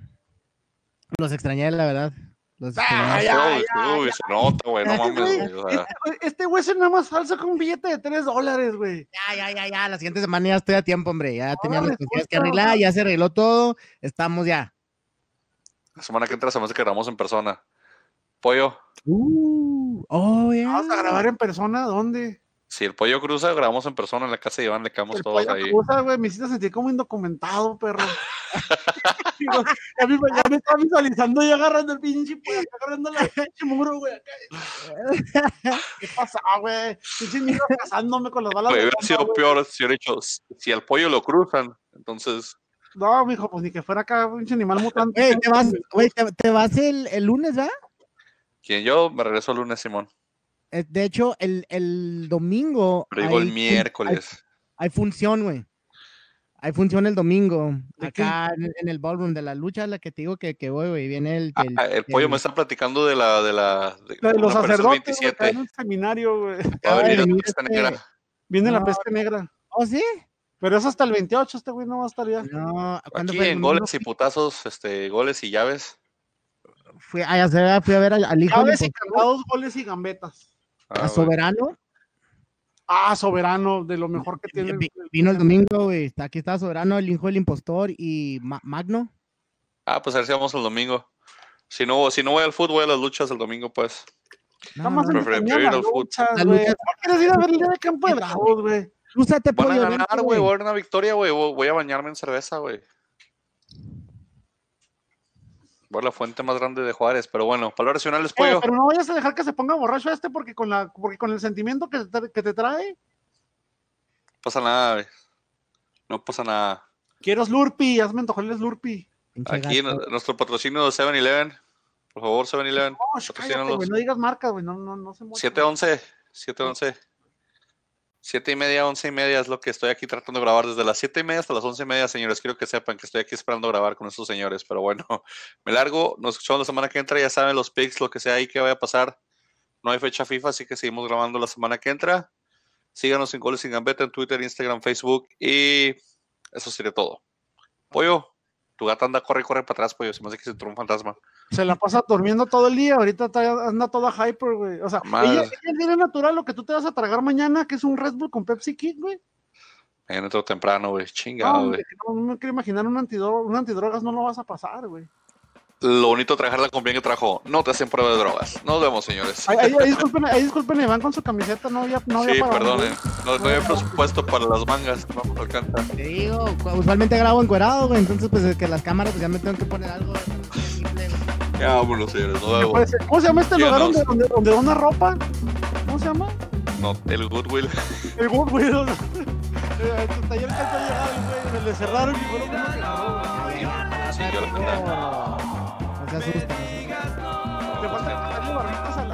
los extrañé, la verdad. Los Ah, extrañé. ya, Uy, ya, uy, se nota, güey. No Este mames, güey, o sea, Este güey- Este se nada más falsa con un billete de 3 dólares, güey. Ya, ya, ya, ya, la siguiente semana ya estoy a tiempo, hombre. Ya teníamos Órale, cosillas que arreglar, ya se arregló todo. Estamos ya. la semana que entra se me hace que grabamos en persona. Pollo. Uh, oh, yeah. Vamos a grabar en persona, ¿dónde? Si el pollo cruza, grabamos en persona en la casa de Iván, le quedamos El todos pollo ahí. cruza, güey, me hiciste sentir como indocumentado, perro. Digo, ya, me, ya me estaba visualizando y agarrando el pinche, pues, agarrando la pinche muro, güey. ¿Qué pasa, güey? Pinche niño casándome con las balas Güey, hubiera sido peor si hubiera hecho, si al pollo lo cruzan, entonces, No, mijo, pues ni que fuera acá, pinche animal mutante. Güey, te vas, te, te vas el, el lunes, ¿verdad? quien yo me regreso el lunes, Simón. Eh, De hecho, el, el domingo. Pero digo el hay fun- miércoles. Hay, hay función, güey. Hay función el domingo. Acá en, en el ballroom de la lucha, la que te digo que, que voy, güey. Viene el. Ah, el- el pollo el- me está platicando de la de la de, La de los sacerdotes, güey, que 27. en el seminario, güey. Va a venir la mira peste este. negra. Viene la peste negra. ¿Oh, sí? Pero es hasta el 28, este güey no va a estar ya. No, ¿cuándo Aquí fue? ¿El en domingo? goles y putazos, este, goles y llaves. Fui, ay, a ver, fui a ver al, al hijo Llaves y candados, goles y gambetas. Ah, a. Soberano. Ah, soberano, de lo mejor que tiene. Vi- Vino el domingo, güey. Está, aquí está Soberano, el hijo del impostor y Ma- Magno. Ah, pues a ver si vamos el domingo. Si no, si no voy al fútbol, voy a las luchas el domingo, pues. No, más no, Prefiero- ir al fútbol. luchas, Las güey. luchas- ¿Por qué quieres ir a ver el día de campo de bravos, güey? Van a ganar, güey. Voy a ver una victoria, güey. Voy a bañarme en cerveza, güey. Voy a la fuente más grande de Juárez, pero bueno, palabras finales, Eh, pollo. pero no vayas a dejar que se ponga borracho este porque con la porque con el sentimiento que te, que te trae. No pasa nada, güey. No pasa nada. Quiero Slurpee, hazme antojar el Slurpee. Aquí nuestro patrocinio de 7-Eleven. Por favor, 7-Eleven. No, no digas marcas, güey, no, no, no se mueve. 7-11. 7-11. 7 y media, 11 y media es lo que estoy aquí tratando de grabar. Desde las 7 y media hasta las 11 y media, señores. Quiero que sepan que estoy aquí esperando grabar con estos señores. Pero bueno, me largo. Nos escuchamos la semana que entra. Ya saben los picks, lo que sea ahí que vaya a pasar. No hay fecha FIFA, así que seguimos grabando la semana que entra. Síganos en Goles sin Gambeta en Twitter, Instagram, Facebook. Y eso sería todo. Pollo, tu gata anda, corre, corre para atrás, pollo. Se me hace que se entró un fantasma. Se la pasa durmiendo todo el día, ahorita anda toda hyper, güey. O sea, ella, ella tiene natural lo que tú te vas a tragar mañana, que es un Red Bull con Pepsi Kid, güey. Mañana entro temprano, güey. Chingado, güey. no me quiero imaginar un, antidro- un antidrogas, no lo vas a pasar, güey. Lo bonito de trabajar la compañía que trajo. No te hacen prueba de drogas. Nos vemos, señores. Ahí, ahí- ahí disculpen, ahí disculpen, Iván con su camiseta, no había, no había sí, perdonen. No, no hay presupuesto para las mangas. No nos alcanza. Te digo, usualmente grabo encuerado, güey. Entonces, pues es que las cámaras, pues ya me tengo que poner algo. Ya vámonos, señores. Nos ¿Qué vemos. puede ser? ¿Cómo se llama este lugar donde, donde, donde dona ropa? ¿Cómo se llama? No, el Goodwill. El Goodwill. o sea, eh, taller que está güey, me le cerraron y fueron que. Sí, yo la se asusten. Te falta